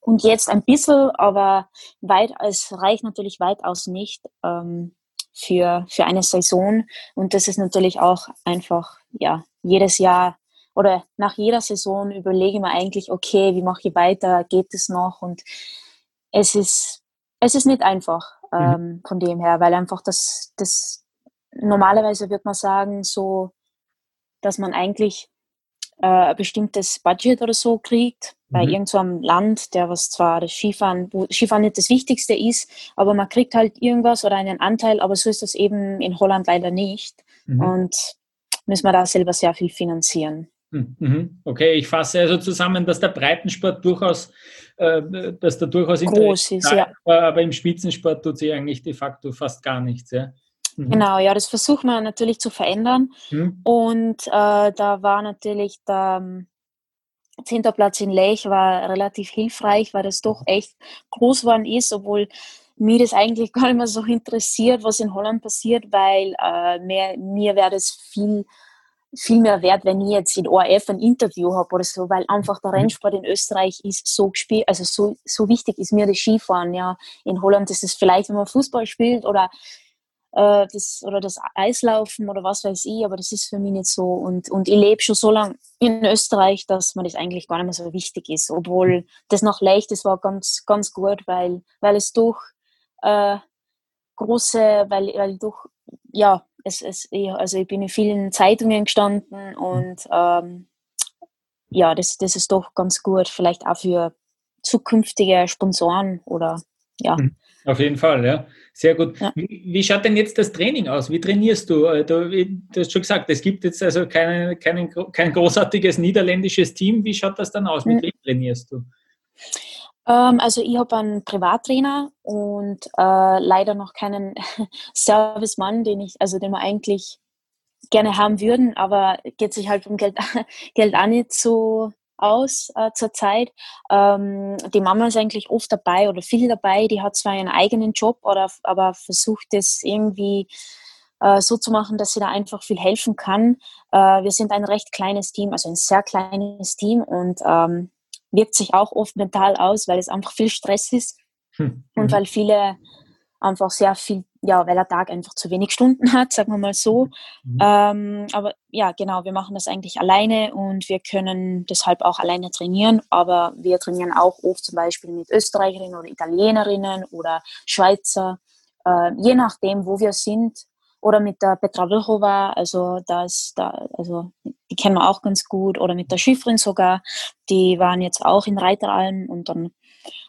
und jetzt ein bisschen, aber weit, es reicht natürlich weitaus nicht ähm, für, für eine Saison. Und das ist natürlich auch einfach, ja, jedes Jahr oder nach jeder Saison überlege ich mir eigentlich, okay, wie mache ich weiter, geht es noch? Und es ist, es ist nicht einfach mhm. ähm, von dem her, weil einfach das, das, normalerweise wird man sagen, so, dass man eigentlich äh, ein bestimmtes Budget oder so kriegt bei mhm. irgendeinem so Land, der was zwar das Skifahren, wo Skifahren nicht das Wichtigste ist, aber man kriegt halt irgendwas oder einen Anteil, aber so ist das eben in Holland leider nicht. Mhm. Und müssen wir da selber sehr viel finanzieren. Hm, mhm. Okay, ich fasse also zusammen, dass der Breitensport durchaus, äh, dass da durchaus groß ist, ja. aber im Spitzensport tut sich eigentlich de facto fast gar nichts. Ja? Mhm. Genau, ja, das versuchen wir natürlich zu verändern. Mhm. Und äh, da war natürlich der ähm, zehnter Platz in Lech war relativ hilfreich, weil das doch echt groß geworden ist, obwohl mir das eigentlich gar nicht mehr so interessiert, was in Holland passiert, weil äh, mehr, mir wäre das viel viel mehr wert, wenn ich jetzt in ORF ein Interview habe oder so, weil einfach der mhm. Rennsport in Österreich ist so gespielt, also so, so wichtig ist mir das Skifahren. Ja, in Holland ist es vielleicht, wenn man Fußball spielt oder äh, das oder das Eislaufen oder was weiß ich, aber das ist für mich nicht so. Und, und ich lebe schon so lange in Österreich, dass mir das eigentlich gar nicht mehr so wichtig ist, obwohl das noch leicht ist, war ganz, ganz gut, weil, weil es durch äh, große, weil, weil durch, ja, es, es, also ich bin in vielen Zeitungen gestanden und ähm, ja, das, das ist doch ganz gut, vielleicht auch für zukünftige Sponsoren oder ja. Hm, auf jeden Fall, ja. Sehr gut. Ja. Wie, wie, schaut denn jetzt das Training aus? Wie trainierst du? Äh, du? Du hast schon gesagt, es gibt jetzt also keine, keine, kein großartiges niederländisches Team. Wie schaut das dann aus? Mit wem trainierst du? Ähm, also ich habe einen Privattrainer und äh, leider noch keinen Servicemann, den ich, also den wir eigentlich gerne haben würden, aber geht sich halt vom Geld, Geld auch nicht so aus äh, zurzeit. Ähm, die Mama ist eigentlich oft dabei oder viel dabei. Die hat zwar ihren eigenen Job, oder, aber versucht es irgendwie äh, so zu machen, dass sie da einfach viel helfen kann. Äh, wir sind ein recht kleines Team, also ein sehr kleines Team und ähm, wirkt sich auch oft mental aus, weil es einfach viel Stress ist hm. und mhm. weil viele einfach sehr viel, ja, weil der Tag einfach zu wenig Stunden hat, sagen wir mal so. Mhm. Ähm, aber ja, genau, wir machen das eigentlich alleine und wir können deshalb auch alleine trainieren, aber wir trainieren auch oft zum Beispiel mit Österreicherinnen oder Italienerinnen oder Schweizer, äh, je nachdem, wo wir sind. Oder mit der Petra Vilchova, also das, da, also die kennen wir auch ganz gut, oder mit der Schifferin sogar, die waren jetzt auch in Reiteralm und dann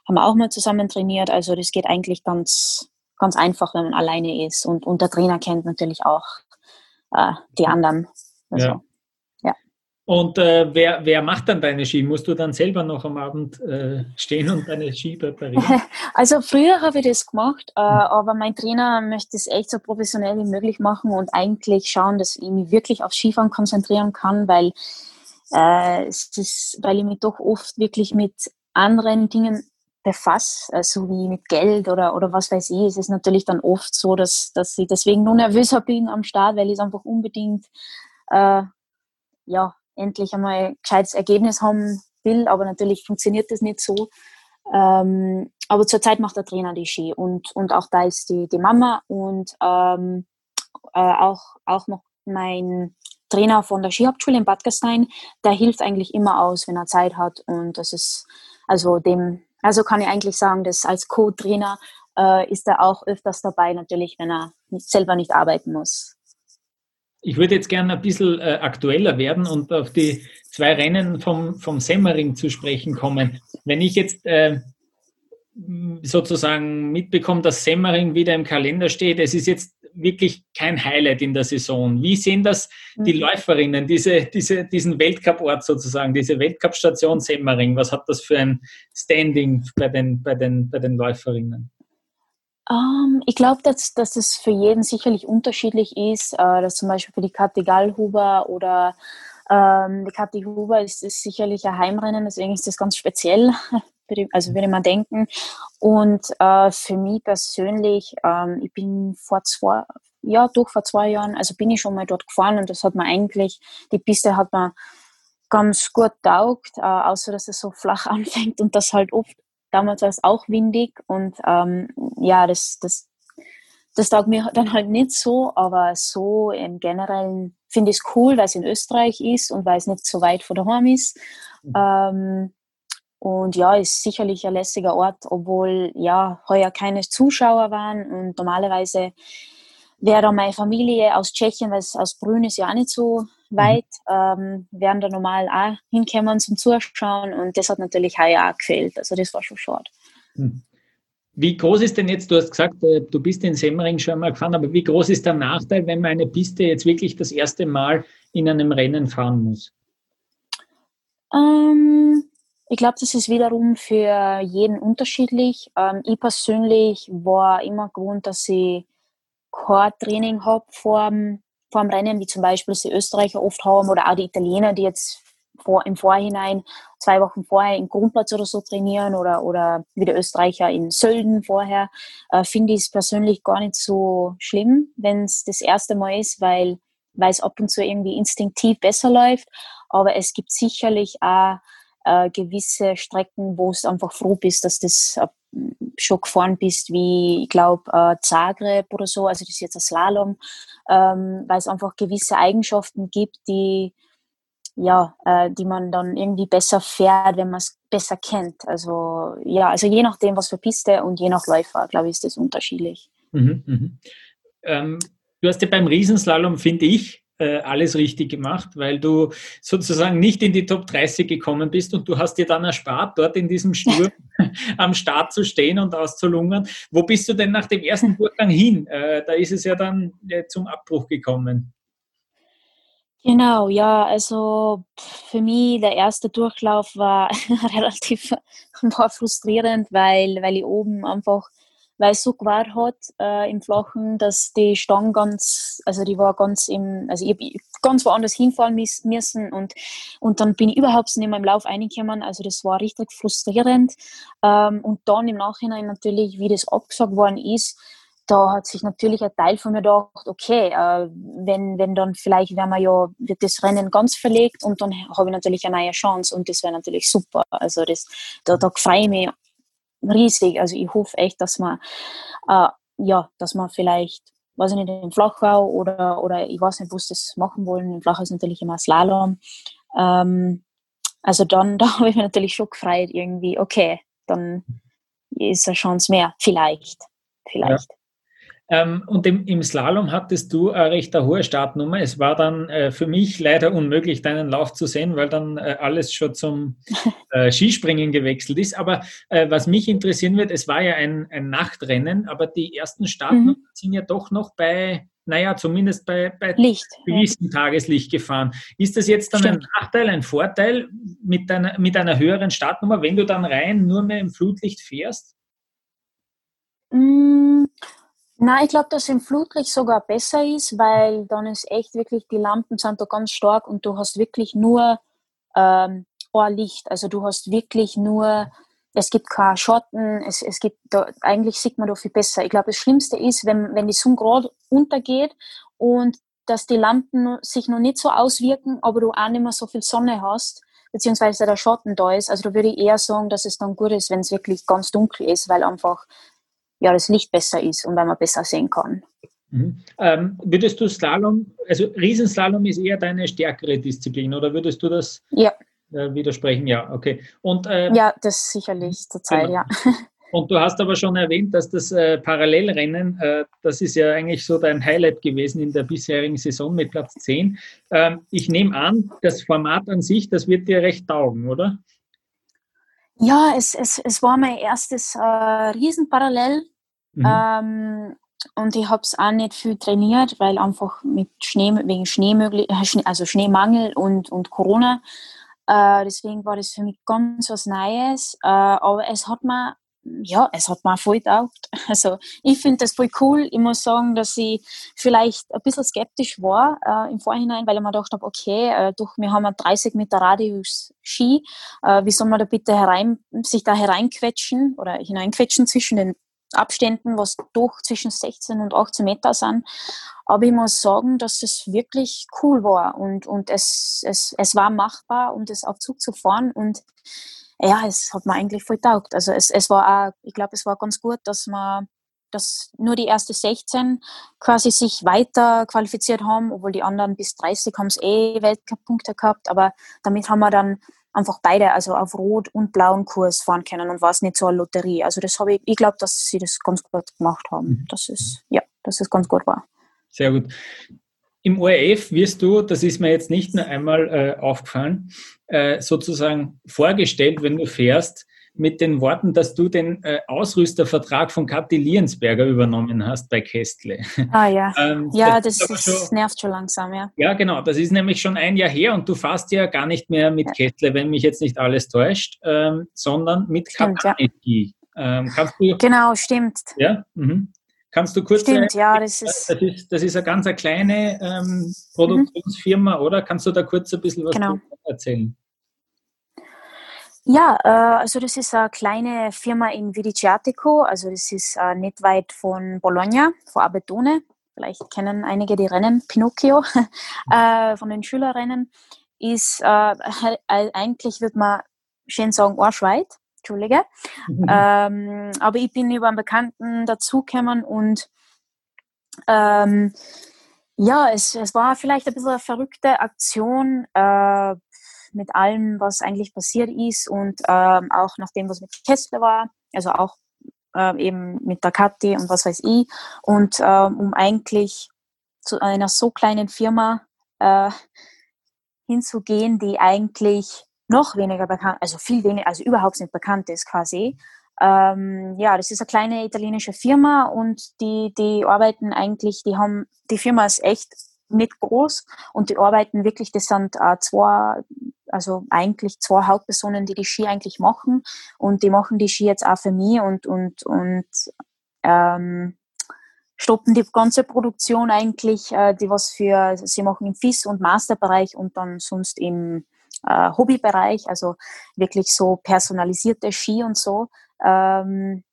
haben wir auch mal zusammen trainiert. Also das geht eigentlich ganz, ganz einfach, wenn man alleine ist. Und, und der Trainer kennt natürlich auch äh, die anderen. Also, ja. ja. Und äh, wer, wer macht dann deine Ski? Musst du dann selber noch am Abend äh, stehen und deine Ski präparieren? Also früher habe ich das gemacht, äh, hm. aber mein Trainer möchte es echt so professionell wie möglich machen und eigentlich schauen, dass ich mich wirklich auf Skifahren konzentrieren kann, weil, äh, es ist, weil ich mich doch oft wirklich mit anderen Dingen befasse, also wie mit Geld oder, oder was weiß ich, ist es natürlich dann oft so, dass, dass ich deswegen nur nervöser bin am Start, weil ich es einfach unbedingt äh, ja, endlich einmal ein gescheites Ergebnis haben will, aber natürlich funktioniert das nicht so. Ähm, aber zurzeit macht der Trainer die Ski und, und auch da ist die, die Mama und ähm, äh, auch, auch noch mein Trainer von der Skihauptschule in Bad Gastein, der hilft eigentlich immer aus, wenn er Zeit hat und das ist also dem also kann ich eigentlich sagen, dass als Co-Trainer äh, ist er auch öfters dabei, natürlich, wenn er nicht, selber nicht arbeiten muss. Ich würde jetzt gerne ein bisschen äh, aktueller werden und auf die zwei Rennen vom, vom Semmering zu sprechen kommen. Wenn ich jetzt äh, sozusagen mitbekomme, dass Semmering wieder im Kalender steht, es ist jetzt wirklich kein Highlight in der Saison. Wie sehen das die mhm. Läuferinnen, diese, diese, diesen Weltcup-Ort sozusagen, diese Weltcup-Station Semmering? Was hat das für ein Standing bei den, bei den, bei den Läuferinnen? Um, ähm, ich glaube, dass, dass es für jeden sicherlich unterschiedlich ist. Äh, dass zum Beispiel für die Kathi Gallhuber oder ähm, die Kathi Huber ist, ist sicherlich ein Heimrennen, deswegen ist das ganz speziell also würde man denken. Und äh, für mich persönlich, ähm, ich bin vor zwei, ja, durch vor zwei Jahren, also bin ich schon mal dort gefahren und das hat man eigentlich, die Piste hat man ganz gut taugt, äh, außer dass es so flach anfängt und das halt oft, damals war es auch windig und ähm, ja, das, das, das taugt mir dann halt nicht so, aber so im Generellen finde ich es cool, weil es in Österreich ist und weil es nicht so weit von daheim ist. Mhm. Ähm, und ja, ist sicherlich ein lässiger Ort, obwohl ja heuer keine Zuschauer waren und normalerweise wäre da meine Familie aus Tschechien, weil es aus Brünn ist ja auch nicht so weit, mhm. ähm, wären da normal auch hinkommen zum Zuschauen und das hat natürlich heuer auch gefehlt. Also das war schon schade. Mhm. Wie groß ist denn jetzt, du hast gesagt, äh, du bist in Semmering schon mal gefahren, aber wie groß ist der Nachteil, wenn man eine Piste jetzt wirklich das erste Mal in einem Rennen fahren muss? Ähm, ich glaube, das ist wiederum für jeden unterschiedlich. Ähm, ich persönlich war immer gewohnt, dass ich Core-Training habe vor, vor dem Rennen, wie zum Beispiel die Österreicher oft haben oder auch die Italiener, die jetzt vor, im Vorhinein zwei Wochen vorher im Grundplatz oder so trainieren oder, oder wie der Österreicher in Sölden vorher, äh, finde ich es persönlich gar nicht so schlimm, wenn es das erste Mal ist, weil weil es ab und zu irgendwie instinktiv besser läuft. Aber es gibt sicherlich auch äh, gewisse Strecken, wo du einfach froh bist, dass das äh, schon gefahren bist, wie ich glaube äh, Zagreb oder so, also das ist jetzt ein Slalom, ähm, weil es einfach gewisse Eigenschaften gibt, die ja, äh, die man dann irgendwie besser fährt, wenn man es besser kennt. Also ja, also je nachdem, was für Piste und je nach Läufer, glaube ich, ist das unterschiedlich. Mhm, mh. ähm, du hast ja beim Riesenslalom, finde ich, äh, alles richtig gemacht, weil du sozusagen nicht in die Top 30 gekommen bist und du hast dir dann erspart, dort in diesem Sturm am Start zu stehen und auszulungern. Wo bist du denn nach dem ersten Durchgang hin? Äh, da ist es ja dann äh, zum Abbruch gekommen. Genau, ja, also für mich der erste Durchlauf war relativ war frustrierend, weil, weil ich oben einfach weil es so gewahrt hat äh, im Flachen, dass die Stange ganz, also die war ganz im, also ich ganz woanders hinfahren müssen und, und dann bin ich überhaupt nicht mehr im Lauf reingekommen, also das war richtig frustrierend ähm, und dann im Nachhinein natürlich, wie das abgesagt worden ist, da hat sich natürlich ein Teil von mir gedacht, okay, äh, wenn, wenn dann vielleicht werden wir ja, wird das Rennen ganz verlegt und dann habe ich natürlich eine neue Chance und das wäre natürlich super. Also das, da, da freue ich mich riesig. Also ich hoffe echt, dass man, äh, ja, dass man vielleicht, weiß ich nicht, im Flachbau oder, oder ich weiß nicht, wo sie das machen wollen. Im Flach ist natürlich immer Slalom. Ähm, also dann, da habe ich mich natürlich schon gefreut, irgendwie, okay, dann ist eine Chance mehr, vielleicht. Vielleicht. Ja. Ähm, und im, im, Slalom hattest du eine recht eine hohe Startnummer. Es war dann äh, für mich leider unmöglich, deinen Lauf zu sehen, weil dann äh, alles schon zum äh, Skispringen gewechselt ist. Aber äh, was mich interessieren wird, es war ja ein, ein Nachtrennen, aber die ersten Startnummern mhm. sind ja doch noch bei, naja, zumindest bei, bei Licht, gewissen ja. Tageslicht gefahren. Ist das jetzt dann Stimmt. ein Nachteil, ein Vorteil mit, deiner, mit einer höheren Startnummer, wenn du dann rein nur mehr im Flutlicht fährst? Mhm. Nein, ich glaube, dass im Flutlicht sogar besser ist, weil dann ist echt wirklich, die Lampen sind da ganz stark und du hast wirklich nur ähm, ein Licht. Also du hast wirklich nur, es gibt keine Schatten, es, es gibt da, eigentlich sieht man da viel besser. Ich glaube, das Schlimmste ist, wenn, wenn die Sonne gerade untergeht und dass die Lampen sich noch nicht so auswirken, aber du auch nicht mehr so viel Sonne hast, beziehungsweise der Schatten da ist. Also da würde ich eher sagen, dass es dann gut ist, wenn es wirklich ganz dunkel ist, weil einfach ja, das Licht besser ist und weil man besser sehen kann. Mhm. Ähm, würdest du Slalom, also Riesenslalom ist eher deine stärkere Disziplin oder würdest du das ja. äh, widersprechen? Ja, okay. Und, äh, ja, das sicherlich zur Zeit, genau. ja. Und du hast aber schon erwähnt, dass das äh, Parallelrennen, äh, das ist ja eigentlich so dein Highlight gewesen in der bisherigen Saison mit Platz 10. Ähm, ich nehme an, das Format an sich, das wird dir recht taugen, oder? Ja, es, es, es war mein erstes äh, Riesenparallel. Mhm. Ähm, und ich habe es auch nicht viel trainiert, weil einfach mit Schnee, wegen äh, also Schneemangel und, und Corona. Äh, deswegen war das für mich ganz was Neues. Äh, aber es hat mir ja, es hat mir voll taugt. Also ich finde das voll cool. Ich muss sagen, dass ich vielleicht ein bisschen skeptisch war äh, im Vorhinein, weil ich mir gedacht habe, okay, äh, durch, wir haben einen 30 Meter Radius Ski, äh, wie soll man da bitte herein, sich da hereinquetschen oder hineinquetschen zwischen den Abständen, was doch zwischen 16 und 18 Meter sind. Aber ich muss sagen, dass es wirklich cool war und, und es, es, es war machbar, um das auf Zug zu fahren und ja, es hat mir eigentlich voll taugt. Also es, es war auch, ich glaube, es war ganz gut, dass man dass nur die erste 16 quasi sich weiter qualifiziert haben, obwohl die anderen bis 30 haben es eh Weltcup-Punkte gehabt, aber damit haben wir dann einfach beide, also auf rot und blauen Kurs fahren können und war es nicht so eine Lotterie. Also das habe ich, ich glaube, dass sie das ganz gut gemacht haben. Mhm. Das ist, ja, dass es ganz gut war. Sehr gut. Im ORF wirst du, das ist mir jetzt nicht nur einmal äh, aufgefallen, äh, sozusagen vorgestellt, wenn du fährst, mit den Worten, dass du den äh, Ausrüstervertrag von Kathi Liensberger übernommen hast bei Kestle. Ah ja, ähm, ja, das, das, schon, nervt schon langsam, ja. Ja, genau, das ist nämlich schon ein Jahr her und du fährst ja gar nicht mehr mit ja. Kestle, wenn mich jetzt nicht alles täuscht, ähm, sondern mit Kataniki. Ja. Ähm, kannst du, genau, stimmt. Ja, mhm. Kannst du kurz Stimmt, sagen, ja, das ist, das ist, das ist eine ganz eine kleine ähm, Produktionsfirma, mhm. oder? Kannst du da kurz ein bisschen was genau. erzählen? Ja, äh, also das ist eine kleine Firma in Vidiciatico, also das ist äh, nicht weit von Bologna, von Abetone. vielleicht kennen einige die Rennen, Pinocchio äh, von den Schülerrennen, ist äh, eigentlich, wird man schön sagen, arschweit. Entschuldige. Mhm. Ähm, aber ich bin über einen Bekannten dazugekommen und ähm, ja, es, es war vielleicht ein bisschen eine verrückte Aktion äh, mit allem, was eigentlich passiert ist und ähm, auch nach dem, was mit Kessler war, also auch äh, eben mit der Kathi und was weiß ich. Und ähm, um eigentlich zu einer so kleinen Firma äh, hinzugehen, die eigentlich noch weniger bekannt, also viel weniger, also überhaupt nicht bekannt ist quasi. Ähm, ja, das ist eine kleine italienische Firma und die, die arbeiten eigentlich, die haben, die Firma ist echt nicht groß und die arbeiten wirklich, das sind äh, zwei, also eigentlich zwei Hauptpersonen, die die Ski eigentlich machen und die machen die Ski jetzt auch für mich und, und, und ähm, stoppen die ganze Produktion eigentlich, äh, die was für, sie machen im FIS- und Masterbereich und dann sonst im äh, Hobbybereich, also wirklich so personalisierte Ski und so. Ähm,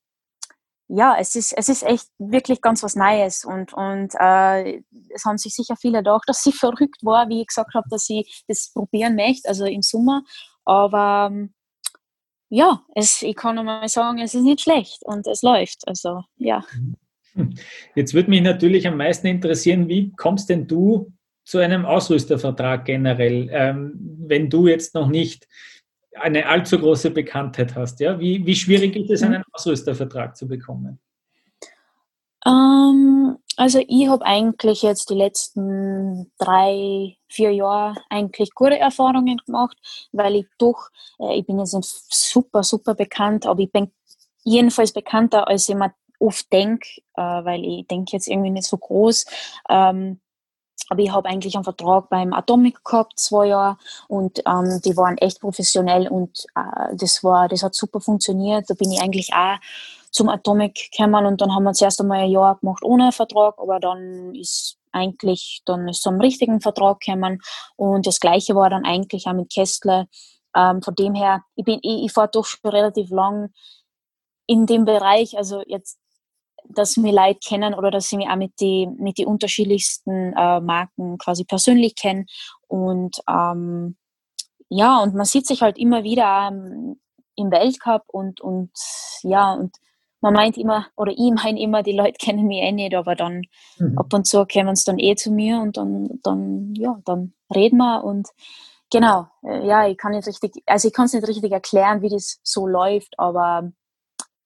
ja, es ist, es ist echt wirklich ganz was Neues und, und äh, es haben sich sicher viele gedacht, dass sie verrückt war, wie ich gesagt habe, dass sie das probieren möchte, also im Sommer. Aber ähm, ja, es, ich kann mal sagen, es ist nicht schlecht und es läuft. Also ja. Jetzt würde mich natürlich am meisten interessieren, wie kommst denn du zu einem Ausrüstervertrag generell, ähm, wenn du jetzt noch nicht eine allzu große Bekanntheit hast? Ja? Wie, wie schwierig ist es, mhm. einen Ausrüstervertrag zu bekommen? Ähm, also ich habe eigentlich jetzt die letzten drei, vier Jahre eigentlich gute Erfahrungen gemacht, weil ich doch, äh, ich bin jetzt nicht super, super bekannt, aber ich bin jedenfalls bekannter, als ich mir oft denke, äh, weil ich denke jetzt irgendwie nicht so groß. Ähm, aber ich habe eigentlich einen Vertrag beim Atomic gehabt, zwei Jahre, und ähm, die waren echt professionell und äh, das war, das hat super funktioniert. Da bin ich eigentlich auch zum Atomic gekommen und dann haben wir zuerst einmal ein Jahr gemacht ohne Vertrag, aber dann ist eigentlich, dann ist zum richtigen Vertrag gekommen und das Gleiche war dann eigentlich auch mit Kessler. Ähm, von dem her, ich ich, ich fahre doch schon relativ lang in dem Bereich, also jetzt dass mir Leute kennen oder dass sie mich auch mit die, mit die unterschiedlichsten äh, Marken quasi persönlich kennen. Und ähm, ja, und man sieht sich halt immer wieder ähm, im Weltcup und, und ja, und man meint immer, oder ich meine immer, die Leute kennen mich eh nicht, aber dann mhm. ab und zu kommen sie dann eh zu mir und dann, dann, ja, dann reden wir und genau, äh, ja, ich kann nicht richtig, also ich kann es nicht richtig erklären, wie das so läuft, aber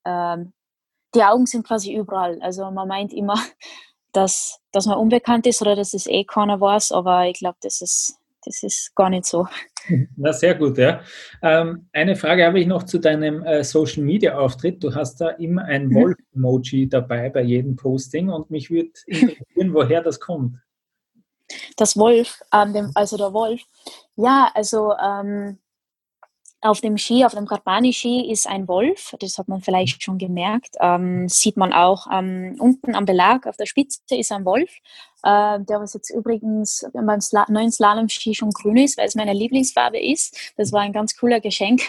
ähm, die Augen sind quasi überall. Also man meint immer, dass, dass man unbekannt ist oder dass es eh keiner weiß, aber ich glaube, das ist, das ist gar nicht so. Na, sehr gut, ja. Ähm, eine Frage habe ich noch zu deinem äh, Social Media Auftritt. Du hast da immer ein mhm. Wolf-Emoji dabei bei jedem Posting und mich würde interessieren, woher das kommt. Das Wolf, ähm, also der Wolf. Ja, also ähm, auf dem Ski, auf dem Karpani-Ski ist ein Wolf, das hat man vielleicht schon gemerkt. Ähm, sieht man auch ähm, unten am Belag auf der Spitze ist ein Wolf, äh, der was jetzt übrigens beim Sla neuen Slalom-Ski schon grün ist, weil es meine Lieblingsfarbe ist. Das war ein ganz cooler Geschenk.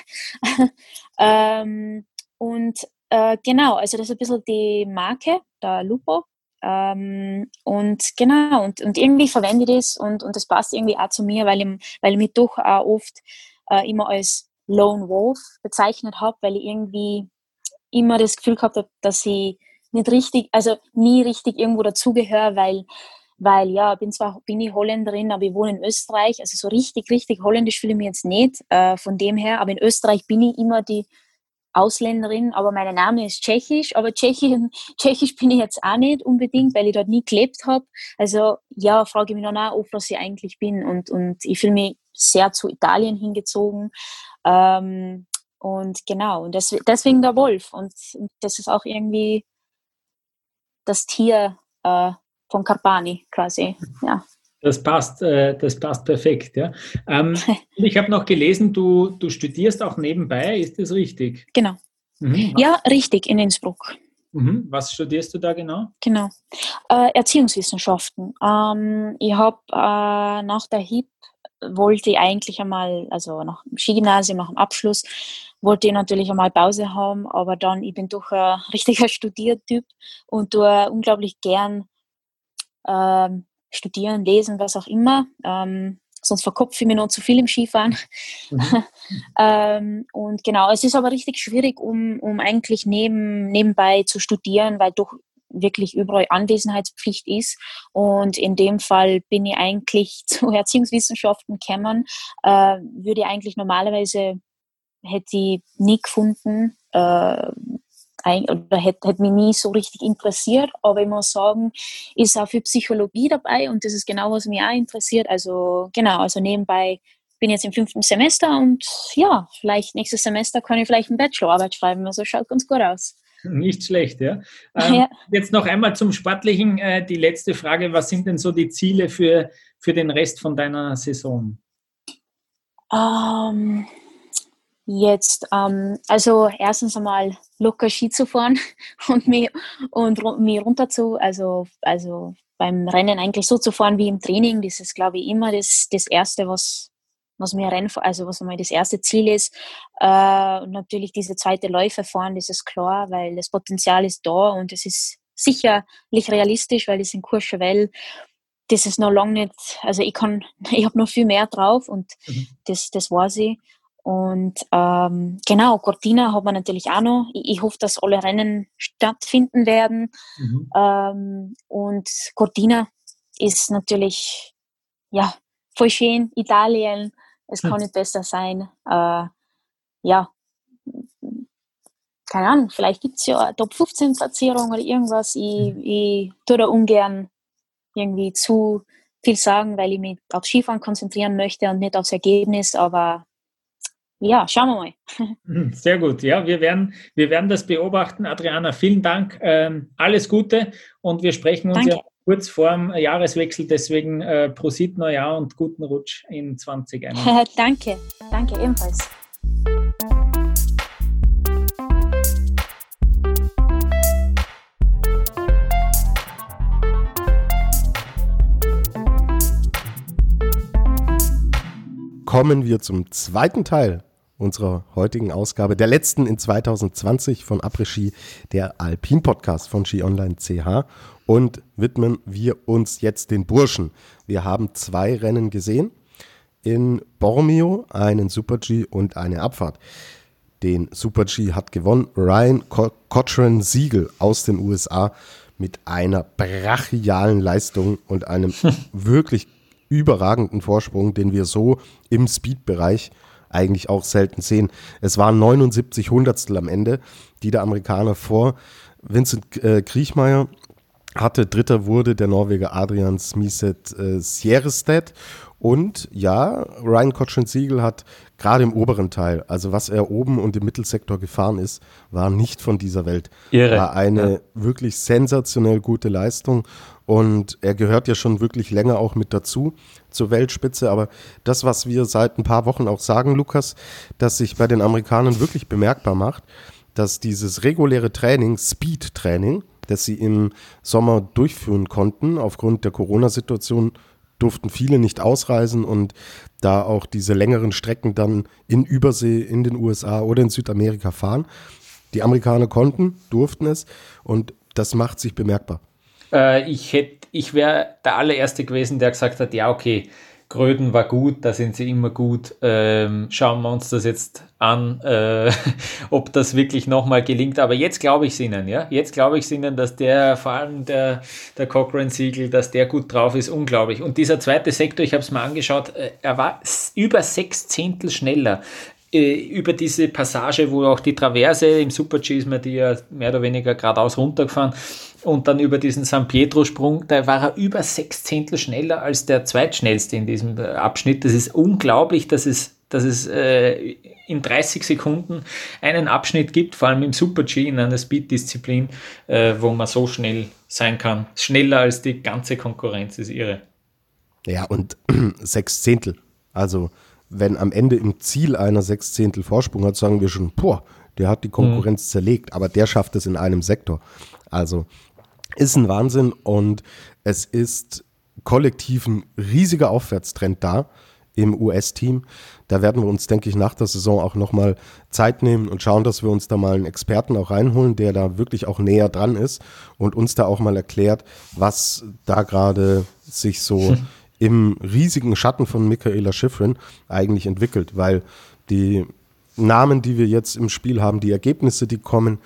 ähm, und äh, genau, also das ist ein bisschen die Marke, der Lupo. Ähm, und genau, und, und irgendwie verwende ich das und, und das passt irgendwie auch zu mir, weil ich, weil ich mich doch auch oft äh, immer als Lone Wolf bezeichnet habe, weil ich irgendwie immer das Gefühl gehabt habe, dass ich nicht richtig, also nie richtig irgendwo dazugehöre, weil, weil ja, bin zwar bin ich Holländerin, aber ich wohne in Österreich, also so richtig, richtig holländisch fühle ich mich jetzt nicht äh, von dem her, aber in Österreich bin ich immer die Ausländerin, aber mein Name ist Tschechisch, aber Tschechisch, Tschechisch bin ich jetzt auch nicht unbedingt, weil ich dort nie gelebt habe. Also ja, frage ich mich dann auch oft, was ich eigentlich bin. Und, und ich fühle mich sehr zu Italien hingezogen ähm, und genau, und das, deswegen der Wolf. Und das ist auch irgendwie das Tier äh, von Carpani quasi. Ja. Das passt, äh, das passt perfekt. Ja. Ähm, ich habe noch gelesen, du, du studierst auch nebenbei, ist das richtig? Genau. Mhm. Ja, richtig, in Innsbruck. Mhm. Was studierst du da genau? Genau. Äh, Erziehungswissenschaften. Ähm, ich habe äh, nach der HIP wollte ich eigentlich einmal, also nach dem Skigymnasium, nach dem Abschluss, wollte ich natürlich einmal Pause haben, aber dann, ich bin doch ein richtiger Studiertyp und tue unglaublich gern ähm, studieren, lesen, was auch immer. Ähm, sonst verkopfe ich mich noch zu viel im Skifahren. Mhm. ähm, und genau, es ist aber richtig schwierig, um, um eigentlich neben, nebenbei zu studieren, weil doch wirklich überall Anwesenheitspflicht ist. Und in dem Fall bin ich eigentlich zu Erziehungswissenschaften gekommen, äh, würde ich eigentlich normalerweise, hätte ich nie gefunden, äh, oder hätte, hätte mich nie so richtig interessiert. Aber ich muss sagen, ist auch viel Psychologie dabei und das ist genau, was mich auch interessiert. Also genau, also nebenbei bin jetzt im fünften Semester und ja, vielleicht nächstes Semester kann ich vielleicht eine Bachelorarbeit schreiben. Also schaut ganz gut aus. Nicht schlecht, ja. Ähm, ja. Jetzt noch einmal zum Sportlichen äh, die letzte Frage. Was sind denn so die Ziele für, für den Rest von deiner Saison? Um, ähm, jetzt, um, ähm, also erstens einmal locker Ski zu fahren und mich, und runter zu, also, also beim Rennen eigentlich so zu fahren wie im Training. Das ist, glaube ich, immer das, das Erste, was, was mir Rennen, also was einmal das erste Ziel ist. Äh, und natürlich diese zweite Läufe fahren, das ist klar, weil das Potenzial ist da und es ist sicherlich realistisch, weil das in Courchevel, das ist noch lange nicht, also ich kann, ich habe noch viel mehr drauf und mhm. das, das weiß ich. Und ähm, genau, Cortina hat man natürlich auch noch. Ich, ich, hoffe, dass alle Rennen stattfinden werden. Mhm. Ähm, und Cortina ist natürlich ja voll schön. Italien, es kann hm. nicht besser sein. Äh, ja, keine Ahnung, vielleicht gibt es ja eine Top 15 Platzierung oder irgendwas. Ich, hm. ich tue da ungern irgendwie zu viel sagen, weil ich mich aufs Skifahren konzentrieren möchte und nicht aufs Ergebnis, aber ja, schauen wir mal. Hm, sehr gut. Ja, wir werden, wir werden das beobachten. Adriana, vielen Dank. Ähm, alles Gute und wir sprechen uns Danke. ja kurz vor dem Jahreswechsel. Deswegen äh, Prosit Neujahr und guten Rutsch in 2021. danke, danke ebenfalls. Kommen wir zum zweiten Teil unserer heutigen Ausgabe, der letzten in 2020 von Après-Ski, der Alpin-Podcast von Ski Online CH und widmen wir uns jetzt den Burschen. Wir haben zwei Rennen gesehen. In Bormio einen Super-G und eine Abfahrt. Den Super-G hat gewonnen Ryan Cochran Siegel aus den USA mit einer brachialen Leistung und einem wirklich überragenden Vorsprung, den wir so im Speed-Bereich eigentlich auch selten sehen. Es waren 79 Hundertstel am Ende, die der Amerikaner vor Vincent äh, Kriechmeier hatte. Dritter wurde der Norweger Adrian Smiset äh, Sierrestedt. Und ja, Ryan Cochrane-Siegel hat gerade im oberen Teil, also was er oben und im Mittelsektor gefahren ist, war nicht von dieser Welt. Irre. War eine ja. wirklich sensationell gute Leistung. Und er gehört ja schon wirklich länger auch mit dazu zur Weltspitze. Aber das, was wir seit ein paar Wochen auch sagen, Lukas, dass sich bei den Amerikanern wirklich bemerkbar macht, dass dieses reguläre Training, Speed-Training, das sie im Sommer durchführen konnten. Aufgrund der Corona-Situation durften viele nicht ausreisen und da auch diese längeren Strecken dann in Übersee in den USA oder in Südamerika fahren. Die Amerikaner konnten, durften es und das macht sich bemerkbar. Äh, ich ich wäre der allererste gewesen, der gesagt hat, ja okay, Gröden war gut, da sind sie immer gut. Ähm, schauen wir uns das jetzt an, äh, ob das wirklich nochmal gelingt. Aber jetzt glaube ich es ihnen, ja. Jetzt glaube ich es ihnen, dass der, vor allem der, der Cochrane-Siegel, dass der gut drauf ist, unglaublich. Und dieser zweite Sektor, ich habe es mal angeschaut, äh, er war über sechs Zehntel schneller äh, über diese Passage, wo auch die Traverse im Super-G ist man die ja mehr oder weniger geradeaus runtergefahren und dann über diesen San Pietro-Sprung, da war er über sechs Zehntel schneller als der zweitschnellste in diesem äh, Abschnitt. Das ist unglaublich, dass es, dass es äh, in 30 Sekunden einen Abschnitt gibt, vor allem im Super-G in einer Speed-Disziplin, äh, wo man so schnell sein kann. Schneller als die ganze Konkurrenz, ist irre. Ja, und sechs Zehntel. Also, wenn am Ende im Ziel einer sechs Zehntel Vorsprung hat, sagen wir schon, boah, der hat die Konkurrenz mhm. zerlegt, aber der schafft es in einem Sektor. Also ist ein Wahnsinn und es ist kollektiv ein riesiger Aufwärtstrend da im US-Team. Da werden wir uns, denke ich, nach der Saison auch nochmal Zeit nehmen und schauen, dass wir uns da mal einen Experten auch reinholen, der da wirklich auch näher dran ist und uns da auch mal erklärt, was da gerade sich so hm. im riesigen Schatten von Michaela Schifrin eigentlich entwickelt, weil die Namen, die wir jetzt im Spiel haben, die Ergebnisse, die kommen,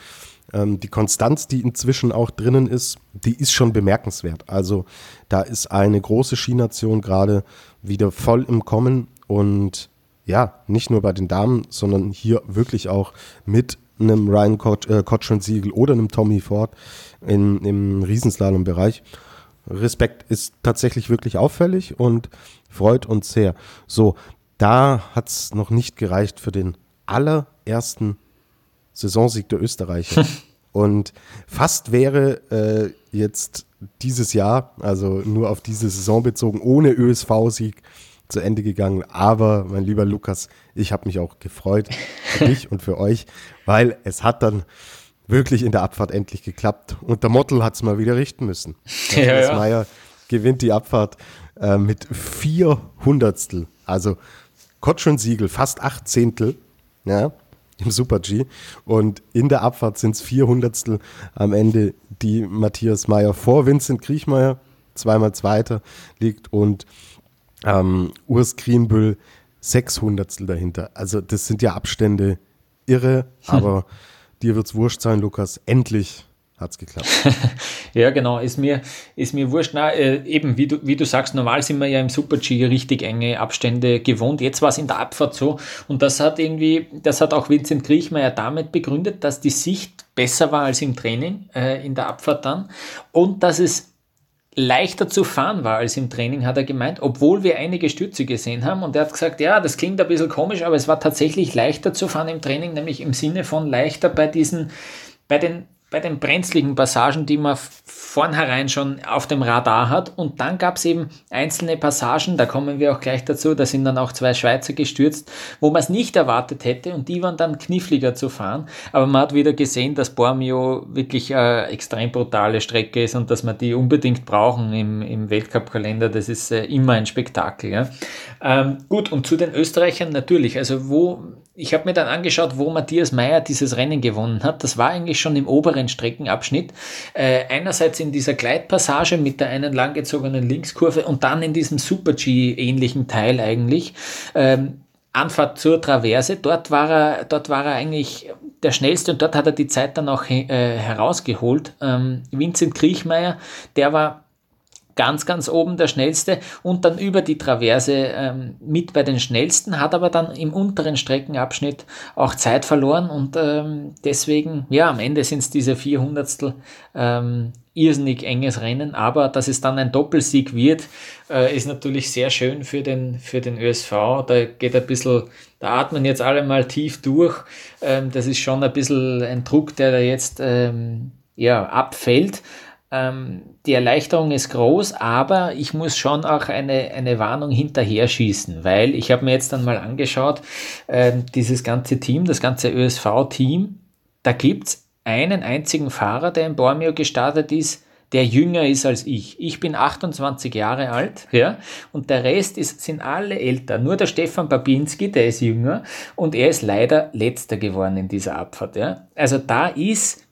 ähm, die Konstanz, die inzwischen auch drinnen ist, die ist schon bemerkenswert. Also da ist eine große Skination gerade wieder voll im Kommen und ja, nicht nur bei den Damen, sondern hier wirklich auch mit einem Ryan äh, Cochrane-Siegel oder einem Tommy Ford in, im Riesenslalom-Bereich. Respekt ist tatsächlich wirklich auffällig und freut uns sehr. So, da hat es noch nicht gereicht für den allerersten Saisonsieg der Österreicher. und fast wäre äh, jetzt dieses Jahr, also nur auf diese Saison bezogen, ohne ÖSV-Sieg, zu Ende gegangen. Aber, mein lieber Lukas, ich habe mich auch gefreut für dich und für euch, weil es hat dann wirklich in der Abfahrt endlich geklappt. Und der Mottel hat es mal wieder richten müssen. Ja, ja. Meier gewinnt die Abfahrt äh, mit vier Hundertstel. Also Kotschon-Siegel, fast acht Zehntel, ja, im Super-G. Und in der Abfahrt sind es vier Hundertstel am Ende, die Matthias Meyer vor Vincent Kriechmeier, zweimal Zweiter, liegt und ähm, Urs Krienbüll sechs Hundertstel dahinter. Also das sind ja Abstände irre, hm. aber dir wird's wurscht sein, Lukas. Endlich hat's geklappt. ja, genau, ist mir, ist mir wurscht. Na, äh, eben, wie du, wie du sagst, normal sind wir ja im Super-G richtig enge Abstände gewohnt. Jetzt war es in der Abfahrt so und das hat irgendwie, das hat auch Vincent Griechmeier damit begründet, dass die Sicht besser war als im Training, äh, in der Abfahrt dann und dass es leichter zu fahren war als im Training, hat er gemeint, obwohl wir einige Stürze gesehen haben. Und er hat gesagt, ja, das klingt ein bisschen komisch, aber es war tatsächlich leichter zu fahren im Training, nämlich im Sinne von leichter bei diesen, bei den bei den brenzligen Passagen, die man vornherein schon auf dem Radar hat. Und dann gab es eben einzelne Passagen, da kommen wir auch gleich dazu, da sind dann auch zwei Schweizer gestürzt, wo man es nicht erwartet hätte und die waren dann kniffliger zu fahren. Aber man hat wieder gesehen, dass Bormio wirklich eine extrem brutale Strecke ist und dass man die unbedingt brauchen im, im Weltcup-Kalender. Das ist äh, immer ein Spektakel. Ja. Ähm, gut, und zu den Österreichern natürlich. Also wo ich habe mir dann angeschaut, wo Matthias Meyer dieses Rennen gewonnen hat. Das war eigentlich schon im oberen Streckenabschnitt. Äh, einerseits in dieser Gleitpassage mit der einen langgezogenen Linkskurve und dann in diesem Super-G-ähnlichen Teil eigentlich. Ähm, Anfahrt zur Traverse. Dort war er, dort war er eigentlich der schnellste und dort hat er die Zeit dann auch äh, herausgeholt. Ähm, Vincent Kriechmeier, der war ganz, ganz oben der schnellste und dann über die Traverse ähm, mit bei den schnellsten, hat aber dann im unteren Streckenabschnitt auch Zeit verloren und ähm, deswegen, ja, am Ende sind es diese 400 ähm, irrsinnig enges Rennen, aber dass es dann ein Doppelsieg wird, äh, ist natürlich sehr schön für den, für den ÖSV. Da geht ein bisschen, da atmen jetzt alle mal tief durch. Ähm, das ist schon ein bisschen ein Druck, der da jetzt ähm, ja, abfällt. Ähm, die Erleichterung ist groß, aber ich muss schon auch eine, eine Warnung hinterher schießen, weil ich habe mir jetzt dann mal angeschaut, äh, dieses ganze Team, das ganze ÖSV-Team, da gibt es einen einzigen Fahrer, der in Bormio gestartet ist, der jünger ist als ich. Ich bin 28 Jahre alt, ja, und der Rest ist, sind alle älter. Nur der Stefan Babinski, der ist jünger und er ist leider letzter geworden in dieser Abfahrt, ja. Also da ist,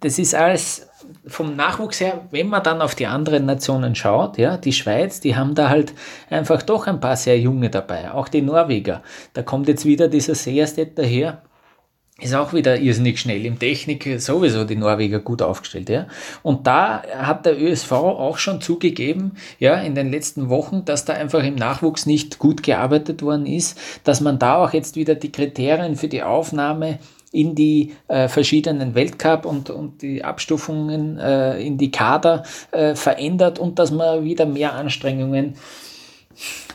das ist alles vom Nachwuchs her, wenn man dann auf die anderen Nationen schaut, ja, die Schweiz, die haben da halt einfach doch ein paar sehr junge dabei, auch die Norweger. Da kommt jetzt wieder dieser Seerstedt daher, ist auch wieder irrsinnig schnell. Im Technik sowieso die Norweger gut aufgestellt, ja. Und da hat der ÖSV auch schon zugegeben, ja, in den letzten Wochen, dass da einfach im Nachwuchs nicht gut gearbeitet worden ist, dass man da auch jetzt wieder die Kriterien für die Aufnahme in die äh, verschiedenen Weltcup und, und die Abstufungen äh, in die Kader äh, verändert und dass man wieder mehr Anstrengungen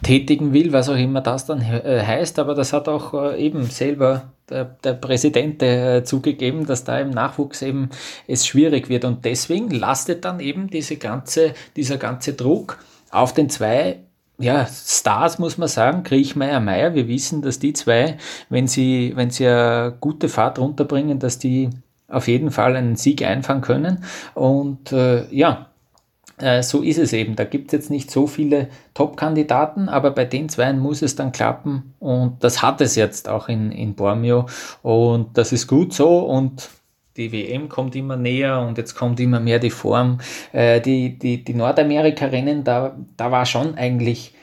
tätigen will, was auch immer das dann äh, heißt. Aber das hat auch äh, eben selber der, der Präsident äh, zugegeben, dass da im Nachwuchs eben es schwierig wird. Und deswegen lastet dann eben diese ganze, dieser ganze Druck auf den zwei ja, Stars muss man sagen, Kriechmeier, Meier, wir wissen, dass die zwei, wenn sie, wenn sie eine gute Fahrt runterbringen, dass die auf jeden Fall einen Sieg einfahren können. Und äh, ja, äh, so ist es eben. Da gibt es jetzt nicht so viele Top-Kandidaten, aber bei den zwei muss es dann klappen und das hat es jetzt auch in, in Bormio und das ist gut so und die WM kommt immer näher und jetzt kommt immer mehr die Form. Äh, die die, die Nordamerika-Rennen, da, da war schon eigentlich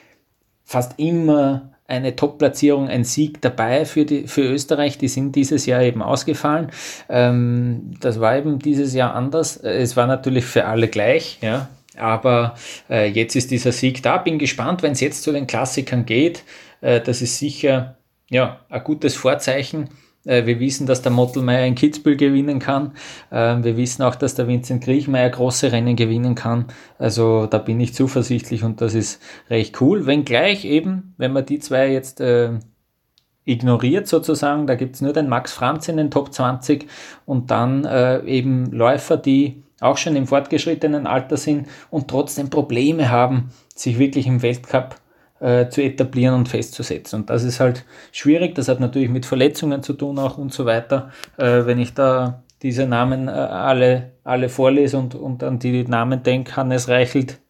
fast immer eine Top-Platzierung, ein Sieg dabei für, die, für Österreich. Die sind dieses Jahr eben ausgefallen. Ähm, das war eben dieses Jahr anders. Es war natürlich für alle gleich, ja. Aber äh, jetzt ist dieser Sieg da. Bin gespannt, wenn es jetzt zu den Klassikern geht. Äh, das ist sicher ja, ein gutes Vorzeichen äh, wir wissen, dass der Mottelmeier in Kitzbühel gewinnen kann. Ähm, wir wissen auch, dass der Vincent Griechmeier große Rennen gewinnen kann. Also da bin ich zuversichtlich und das ist recht cool. Wenngleich eben, wenn man die zwei jetzt äh, ignoriert sozusagen, da gibt es nur den Max Franz in den Top 20 und dann äh, eben Läufer, die auch schon im fortgeschrittenen Alter sind und trotzdem Probleme haben, sich wirklich im Weltcup äh, zu etablieren und festzusetzen. Und das ist halt schwierig. Das hat natürlich mit Verletzungen zu tun auch und so weiter. Äh, wenn ich da diese Namen äh, alle, alle vorlese und, und an die Namen denke, Hannes Reichelt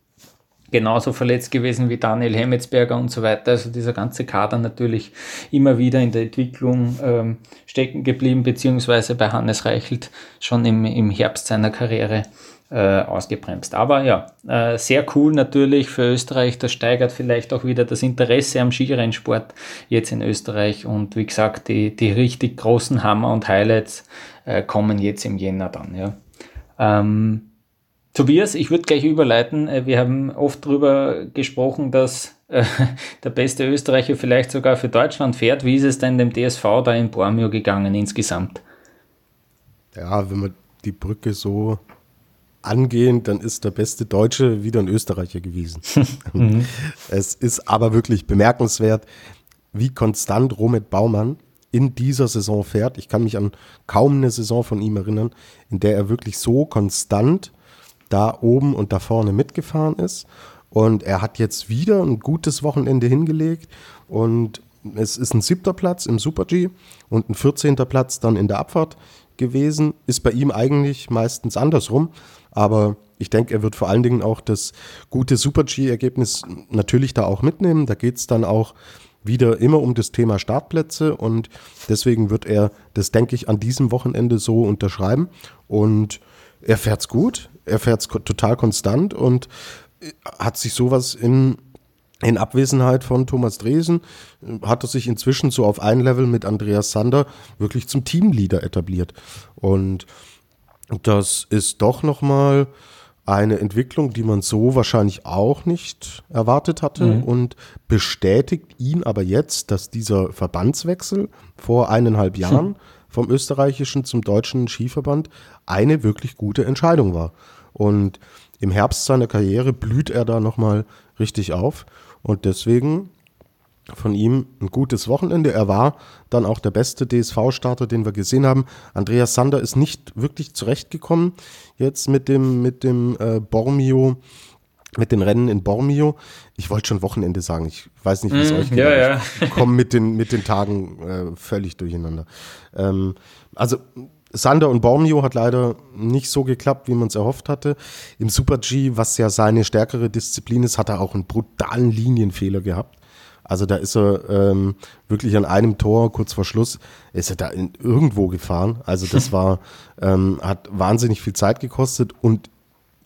genauso verletzt gewesen wie Daniel Hemmetsberger und so weiter. Also dieser ganze Kader natürlich immer wieder in der Entwicklung ähm, stecken geblieben, beziehungsweise bei Hannes Reichelt schon im, im Herbst seiner Karriere äh, ausgebremst. Aber ja, äh, sehr cool natürlich für Österreich. Das steigert vielleicht auch wieder das Interesse am Skirennsport jetzt in Österreich. Und wie gesagt, die, die richtig großen Hammer und Highlights äh, kommen jetzt im Jänner dann. Ja. Ähm, Tobias, ich würde gleich überleiten. Äh, wir haben oft darüber gesprochen, dass äh, der beste Österreicher vielleicht sogar für Deutschland fährt. Wie ist es denn dem DSV da in Bormio gegangen insgesamt? Ja, wenn man die Brücke so angehen, dann ist der beste Deutsche wieder ein Österreicher gewesen. mhm. Es ist aber wirklich bemerkenswert, wie konstant Romet Baumann in dieser Saison fährt. Ich kann mich an kaum eine Saison von ihm erinnern, in der er wirklich so konstant da oben und da vorne mitgefahren ist. Und er hat jetzt wieder ein gutes Wochenende hingelegt und es ist ein siebter Platz im Super G und ein 14. Platz dann in der Abfahrt gewesen. Ist bei ihm eigentlich meistens andersrum. Aber ich denke, er wird vor allen Dingen auch das gute Super-G-Ergebnis natürlich da auch mitnehmen. Da geht es dann auch wieder immer um das Thema Startplätze und deswegen wird er das, denke ich, an diesem Wochenende so unterschreiben. Und er fährt's gut, er fährt's total konstant und hat sich sowas in, in Abwesenheit von Thomas Dresen, hat er sich inzwischen so auf ein Level mit Andreas Sander wirklich zum Teamleader etabliert. Und das ist doch nochmal eine Entwicklung, die man so wahrscheinlich auch nicht erwartet hatte mhm. und bestätigt ihn aber jetzt, dass dieser Verbandswechsel vor eineinhalb hm. Jahren vom österreichischen zum deutschen Skiverband eine wirklich gute Entscheidung war. Und im Herbst seiner Karriere blüht er da nochmal richtig auf und deswegen von ihm ein gutes Wochenende. Er war dann auch der beste DSV-Starter, den wir gesehen haben. Andreas Sander ist nicht wirklich zurechtgekommen jetzt mit dem, mit dem äh, Bormio, mit den Rennen in Bormio. Ich wollte schon Wochenende sagen. Ich weiß nicht, wie es mm, euch geht. Ja, ja. Ich komme mit den, mit den Tagen äh, völlig durcheinander. Ähm, also Sander und Bormio hat leider nicht so geklappt, wie man es erhofft hatte. Im Super G, was ja seine stärkere Disziplin ist, hat er auch einen brutalen Linienfehler gehabt. Also da ist er ähm, wirklich an einem Tor, kurz vor Schluss, ist er da in, irgendwo gefahren. Also das war, ähm, hat wahnsinnig viel Zeit gekostet und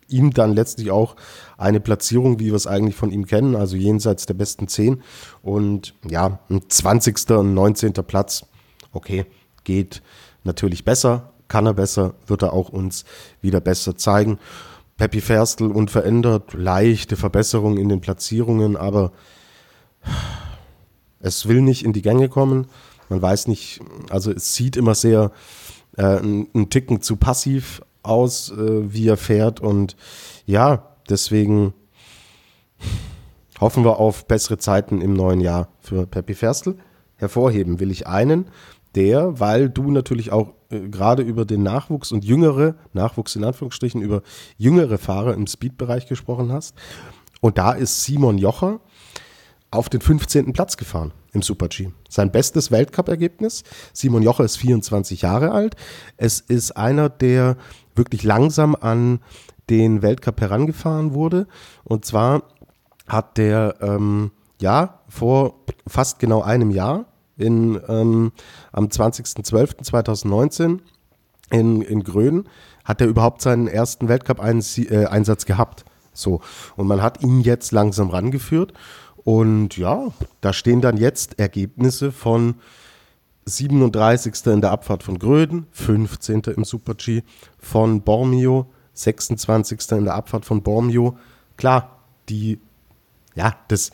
ihm dann letztlich auch eine Platzierung, wie wir es eigentlich von ihm kennen, also jenseits der besten zehn. Und ja, ein 20. und 19. Platz, okay, geht natürlich besser, kann er besser, wird er auch uns wieder besser zeigen. Peppi Ferstl unverändert, leichte Verbesserung in den Platzierungen, aber es will nicht in die Gänge kommen. Man weiß nicht, also es sieht immer sehr äh, ein, Ticken zu passiv aus, äh, wie er fährt. Und ja, deswegen hoffen wir auf bessere Zeiten im neuen Jahr für Peppi Ferstl. Hervorheben will ich einen, der, weil du natürlich auch äh, gerade über den Nachwuchs und jüngere, Nachwuchs in Anführungsstrichen, über jüngere Fahrer im Speedbereich gesprochen hast. Und da ist Simon Jocher, auf den 15. Platz gefahren im Super-G. Sein bestes Weltcup-Ergebnis. Simon Jocher ist 24 Jahre alt. Es ist einer, der wirklich langsam an den Weltcup herangefahren wurde. Und zwar hat der ähm, ja vor fast genau einem Jahr in, ähm, am 20.12.2019 in, in Gröden hat er überhaupt seinen ersten Weltcup-Einsatz äh, gehabt. So. Und man hat ihn jetzt langsam rangeführt. Und ja, da stehen dann jetzt Ergebnisse von 37. in der Abfahrt von Gröden, 15. im Super-G von Bormio, 26. in der Abfahrt von Bormio. Klar, die, ja, das,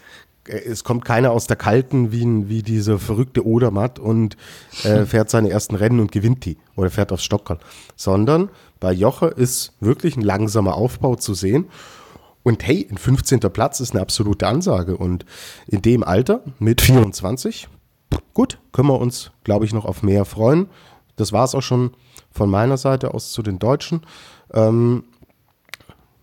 es kommt keiner aus der Kalten wie, wie dieser verrückte Odermatt und äh, fährt seine ersten Rennen und gewinnt die oder fährt aufs Stockerl, sondern bei Joche ist wirklich ein langsamer Aufbau zu sehen. Und hey, ein 15. Platz ist eine absolute Ansage. Und in dem Alter, mit 24, gut, können wir uns, glaube ich, noch auf mehr freuen. Das war es auch schon von meiner Seite aus zu den Deutschen. Ähm,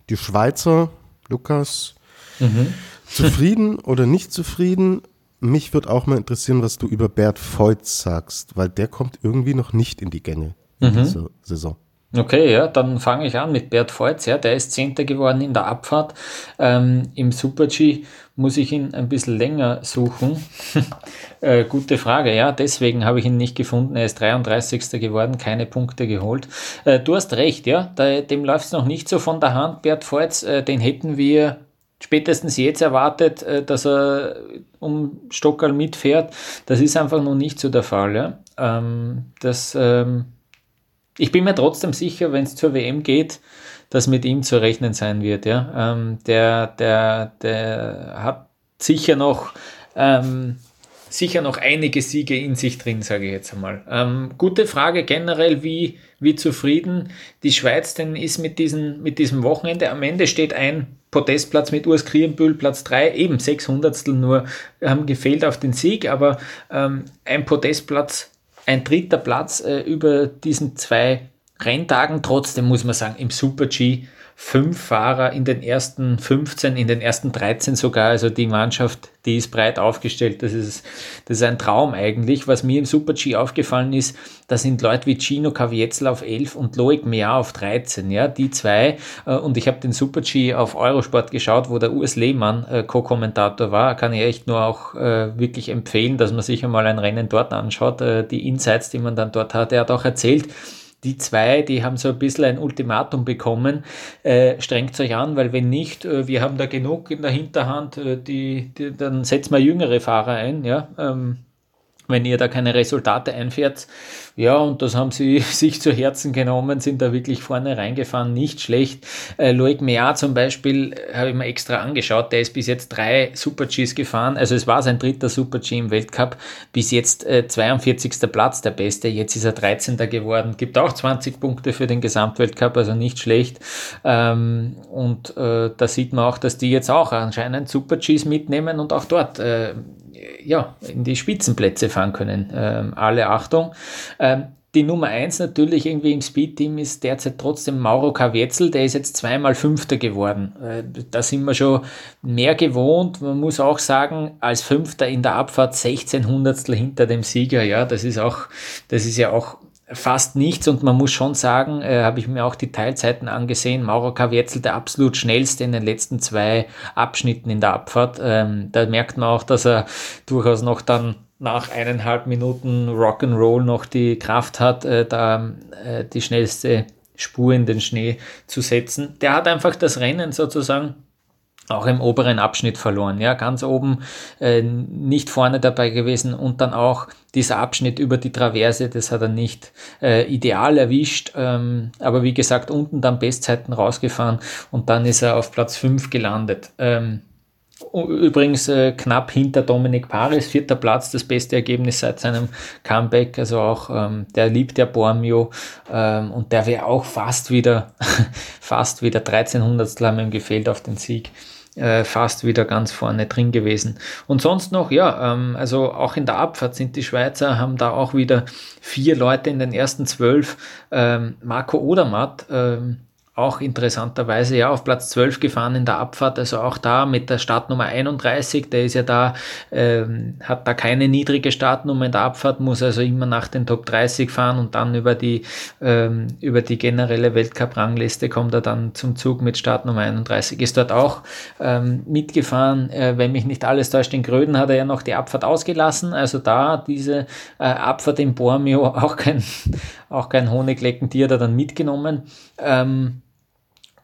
die Schweizer, Lukas, mhm. Zufrieden oder nicht zufrieden? Mich würde auch mal interessieren, was du über Bert Voigt sagst, weil der kommt irgendwie noch nicht in die Gänge mhm. in dieser Saison. Okay, ja, dann fange ich an mit Bert Voits. Ja, der ist Zehnter geworden in der Abfahrt. Ähm, Im Super-G muss ich ihn ein bisschen länger suchen. äh, gute Frage, ja, deswegen habe ich ihn nicht gefunden. Er ist 33. geworden, keine Punkte geholt. Äh, du hast recht, ja, da, dem läuft es noch nicht so von der Hand. Bert Voits, äh, den hätten wir spätestens jetzt erwartet, äh, dass er um Stockerl mitfährt. Das ist einfach noch nicht so der Fall. Ja. Ähm, das ähm, ich bin mir trotzdem sicher, wenn es zur WM geht, dass mit ihm zu rechnen sein wird. Ja? Ähm, der, der, der hat sicher noch, ähm, sicher noch einige Siege in sich drin, sage ich jetzt einmal. Ähm, gute Frage generell, wie, wie zufrieden die Schweiz denn ist mit, diesen, mit diesem Wochenende. Am Ende steht ein Podestplatz mit Urs Krienbühl, Platz 3, eben 600 nur haben gefehlt auf den Sieg, aber ähm, ein Podestplatz ein dritter Platz äh, über diesen zwei Renntagen. Trotzdem muss man sagen, im Super G fünf Fahrer in den ersten 15, in den ersten 13 sogar. Also die Mannschaft, die ist breit aufgestellt. Das ist, das ist ein Traum eigentlich. Was mir im Super G aufgefallen ist, da sind Leute wie Gino Caviezel auf 11 und Loic Mea auf 13. Ja, die zwei. Äh, und ich habe den Super G auf Eurosport geschaut, wo der Urs Lehmann äh, Co-Kommentator war. Kann ich echt nur auch äh, wirklich empfehlen, dass man sich einmal ein Rennen dort anschaut. Die Insights, die man dann dort hat. Er hat auch erzählt, die zwei, die haben so ein bisschen ein Ultimatum bekommen, äh, strengt euch an, weil wenn nicht, äh, wir haben da genug in der Hinterhand, äh, die, die, dann setzen wir jüngere Fahrer ein, ja, ähm, wenn ihr da keine Resultate einfährt. Ja, und das haben sie sich zu Herzen genommen, sind da wirklich vorne reingefahren, nicht schlecht. Äh, Loic Mea zum Beispiel äh, habe ich mir extra angeschaut, der ist bis jetzt drei Super-Gs gefahren, also es war sein dritter Super-G im Weltcup, bis jetzt äh, 42. Platz der Beste, jetzt ist er 13. geworden, gibt auch 20 Punkte für den Gesamtweltcup, also nicht schlecht. Ähm, und äh, da sieht man auch, dass die jetzt auch anscheinend Super-Gs mitnehmen und auch dort äh, ja, in die Spitzenplätze fahren können. Ähm, alle Achtung. Ähm, die Nummer 1 natürlich irgendwie im Speed-Team ist derzeit trotzdem Mauro Kavetzel, der ist jetzt zweimal Fünfter geworden. Äh, da sind wir schon mehr gewohnt. Man muss auch sagen, als Fünfter in der Abfahrt 16 Hundertstel hinter dem Sieger. Ja, das ist auch, das ist ja auch fast nichts und man muss schon sagen, äh, habe ich mir auch die Teilzeiten angesehen, Mauro Kavietzel der absolut schnellste in den letzten zwei Abschnitten in der Abfahrt. Ähm, da merkt man auch, dass er durchaus noch dann nach eineinhalb Minuten Rock'n'Roll noch die Kraft hat, äh, da äh, die schnellste Spur in den Schnee zu setzen. Der hat einfach das Rennen sozusagen auch im oberen Abschnitt verloren. Ja, ganz oben äh, nicht vorne dabei gewesen und dann auch dieser Abschnitt über die Traverse, das hat er nicht äh, ideal erwischt, ähm, aber wie gesagt, unten dann Bestzeiten rausgefahren und dann ist er auf Platz 5 gelandet. Ähm, Übrigens äh, knapp hinter Dominik Paris, vierter Platz, das beste Ergebnis seit seinem Comeback. Also auch ähm, der liebt der Bormio ähm, und der wäre auch fast wieder, fast wieder 1300 haben ihm gefehlt auf den Sieg. Äh, fast wieder ganz vorne drin gewesen. Und sonst noch, ja, ähm, also auch in der Abfahrt sind die Schweizer, haben da auch wieder vier Leute in den ersten zwölf. Ähm, Marco Odermatt, ähm, auch interessanterweise ja auf Platz 12 gefahren in der Abfahrt, also auch da mit der Startnummer 31, der ist ja da, ähm, hat da keine niedrige Startnummer in der Abfahrt, muss also immer nach den Top 30 fahren und dann über die, ähm, über die generelle Weltcup-Rangliste kommt er dann zum Zug mit Startnummer 31, ist dort auch ähm, mitgefahren, äh, wenn mich nicht alles täuscht, in Gröden hat er ja noch die Abfahrt ausgelassen, also da diese äh, Abfahrt in Bormio auch kein, auch kein Honigleckentier da dann mitgenommen. Ähm,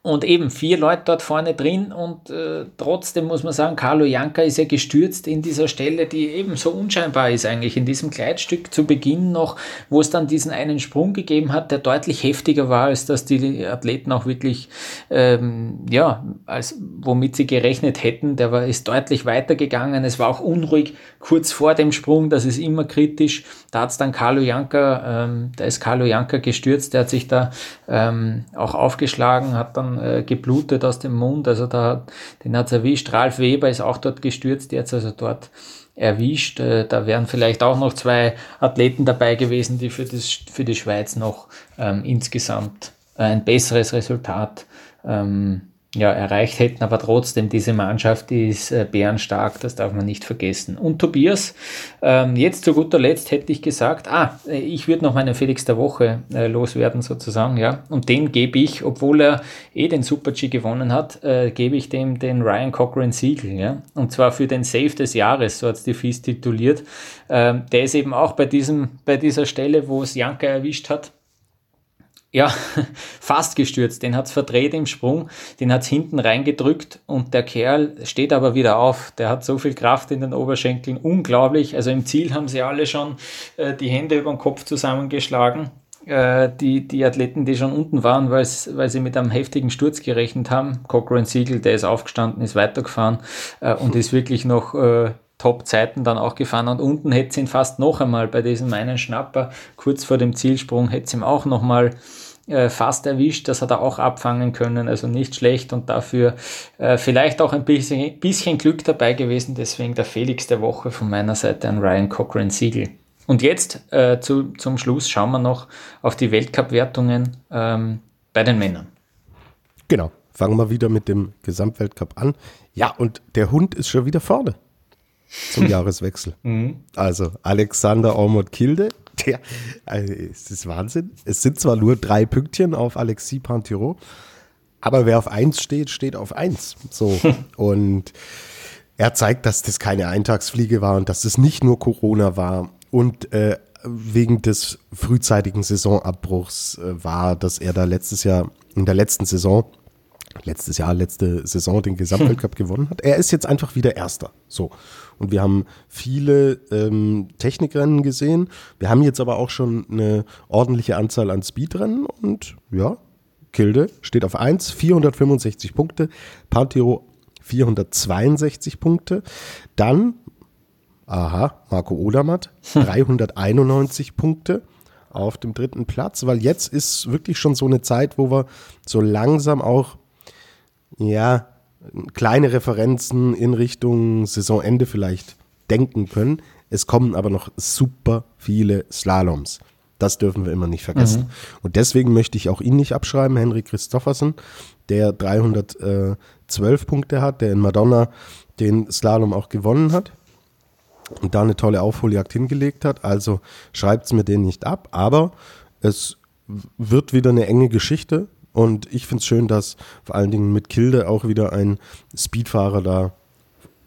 und eben vier Leute dort vorne drin und äh, trotzdem muss man sagen, Carlo Janka ist ja gestürzt in dieser Stelle, die eben so unscheinbar ist eigentlich, in diesem Gleitstück zu Beginn noch, wo es dann diesen einen Sprung gegeben hat, der deutlich heftiger war, als dass die Athleten auch wirklich, ähm, ja, als womit sie gerechnet hätten. Der war, ist deutlich weitergegangen. Es war auch unruhig kurz vor dem Sprung, das ist immer kritisch. Da hat es dann Carlo Janka, ähm, da ist Carlo Janka gestürzt, der hat sich da ähm, auch aufgeschlagen, hat dann äh, geblutet aus dem Mund, also da, den hat es erwischt. Ralf Weber ist auch dort gestürzt, jetzt also dort erwischt. Äh, da wären vielleicht auch noch zwei Athleten dabei gewesen, die für, das, für die Schweiz noch ähm, insgesamt ein besseres Resultat ähm, ja, erreicht hätten, aber trotzdem, diese Mannschaft ist äh, bärenstark, das darf man nicht vergessen. Und Tobias, ähm, jetzt zu guter Letzt hätte ich gesagt, ah, äh, ich würde noch meinen Felix der Woche äh, loswerden sozusagen, ja, und den gebe ich, obwohl er eh den Super-G gewonnen hat, äh, gebe ich dem den Ryan Cochran Siegel, ja, und zwar für den Save des Jahres, so hat es die FIS tituliert. Ähm, der ist eben auch bei diesem, bei dieser Stelle, wo es Janka erwischt hat, ja, fast gestürzt. Den hat's verdreht im Sprung, den hat's hinten reingedrückt und der Kerl steht aber wieder auf. Der hat so viel Kraft in den Oberschenkeln, unglaublich. Also im Ziel haben sie alle schon äh, die Hände über den Kopf zusammengeschlagen. Äh, die, die Athleten, die schon unten waren, weil sie mit einem heftigen Sturz gerechnet haben. Cochrane Siegel, der ist aufgestanden, ist weitergefahren äh, und ist wirklich noch äh, Top-Zeiten dann auch gefahren und unten hätte es ihn fast noch einmal bei diesem einen Schnapper kurz vor dem Zielsprung hätte es ihm auch noch mal äh, fast erwischt, das hat er auch abfangen können, also nicht schlecht und dafür äh, vielleicht auch ein bisschen, bisschen Glück dabei gewesen, deswegen der Felix der Woche von meiner Seite an Ryan Cochran Siegel. Und jetzt äh, zu, zum Schluss schauen wir noch auf die Weltcup-Wertungen ähm, bei den Männern. Genau, fangen wir wieder mit dem Gesamtweltcup an. Ja, und der Hund ist schon wieder vorne zum Jahreswechsel. Mhm. Also Alexander Ormond Kilde, der, also es ist Wahnsinn. Es sind zwar nur drei Pünktchen auf Alexis Pantiro, aber wer auf eins steht, steht auf eins. So. und er zeigt, dass das keine Eintagsfliege war und dass es nicht nur Corona war und äh, wegen des frühzeitigen Saisonabbruchs äh, war, dass er da letztes Jahr in der letzten Saison letztes Jahr, letzte Saison den Gesamtweltcup gewonnen hat. Er ist jetzt einfach wieder Erster. So. Und wir haben viele ähm, Technikrennen gesehen. Wir haben jetzt aber auch schon eine ordentliche Anzahl an Speedrennen und ja, Kilde steht auf 1, 465 Punkte. Pantero 462 Punkte. Dann, aha, Marco Odermatt, 391 Punkte auf dem dritten Platz, weil jetzt ist wirklich schon so eine Zeit, wo wir so langsam auch ja, kleine Referenzen in Richtung Saisonende vielleicht denken können. Es kommen aber noch super viele Slaloms. Das dürfen wir immer nicht vergessen. Mhm. Und deswegen möchte ich auch ihn nicht abschreiben, Henrik Christoffersen, der 312 Punkte hat, der in Madonna den Slalom auch gewonnen hat und da eine tolle Aufholjagd hingelegt hat. Also schreibt es mir den nicht ab, aber es wird wieder eine enge Geschichte. Und ich finde es schön, dass vor allen Dingen mit Kilde auch wieder ein Speedfahrer da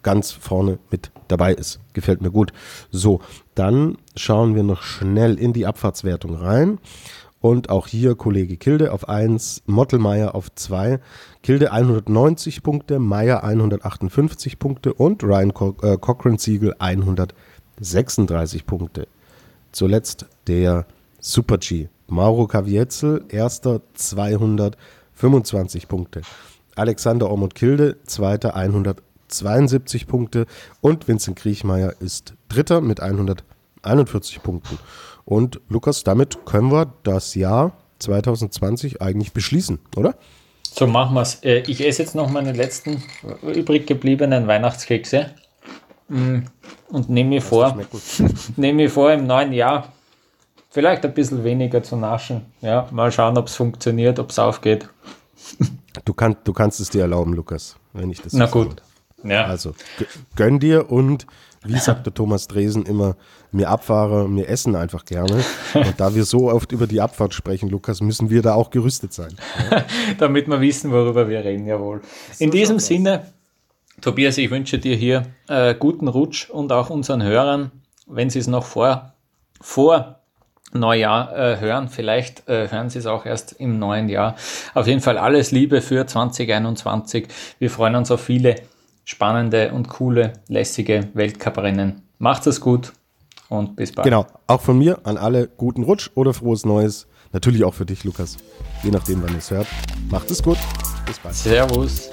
ganz vorne mit dabei ist. Gefällt mir gut. So, dann schauen wir noch schnell in die Abfahrtswertung rein. Und auch hier Kollege Kilde auf 1, Mottelmeier auf 2, Kilde 190 Punkte, Meier 158 Punkte und Ryan Co äh, Cochran Siegel 136 Punkte. Zuletzt der Super G Mauro Caviezel, erster 225 Punkte. Alexander Ormond Kilde, zweiter 172 Punkte. Und Vincent Kriechmeier ist dritter mit 141 Punkten. Und Lukas, damit können wir das Jahr 2020 eigentlich beschließen, oder? So machen wir es. Äh, ich esse jetzt noch meine letzten übrig gebliebenen Weihnachtskekse mm, und nehme mir vor, nehme mir vor, im neuen Jahr vielleicht ein bisschen weniger zu naschen. Ja, mal schauen, ob es funktioniert, ob es aufgeht. Du, kann, du kannst es dir erlauben, Lukas, wenn ich das Na so gut. sage. Ja. Also gönn dir und wie sagt der Thomas Dresen immer, wir Abfahrer, wir essen einfach gerne. Und da wir so oft über die Abfahrt sprechen, Lukas, müssen wir da auch gerüstet sein. Damit wir wissen, worüber wir reden, jawohl. In diesem Sinne, Tobias, ich wünsche dir hier äh, guten Rutsch und auch unseren Hörern, wenn sie es noch vor, vor Neujahr äh, hören, vielleicht äh, hören sie es auch erst im neuen Jahr. Auf jeden Fall alles Liebe für 2021. Wir freuen uns auf viele spannende und coole, lässige Weltcuprennen. Macht es gut und bis bald. Genau, auch von mir an alle guten Rutsch oder frohes Neues. Natürlich auch für dich, Lukas. Je nachdem, wann ihr es hört. Macht es gut. Bis bald. Servus.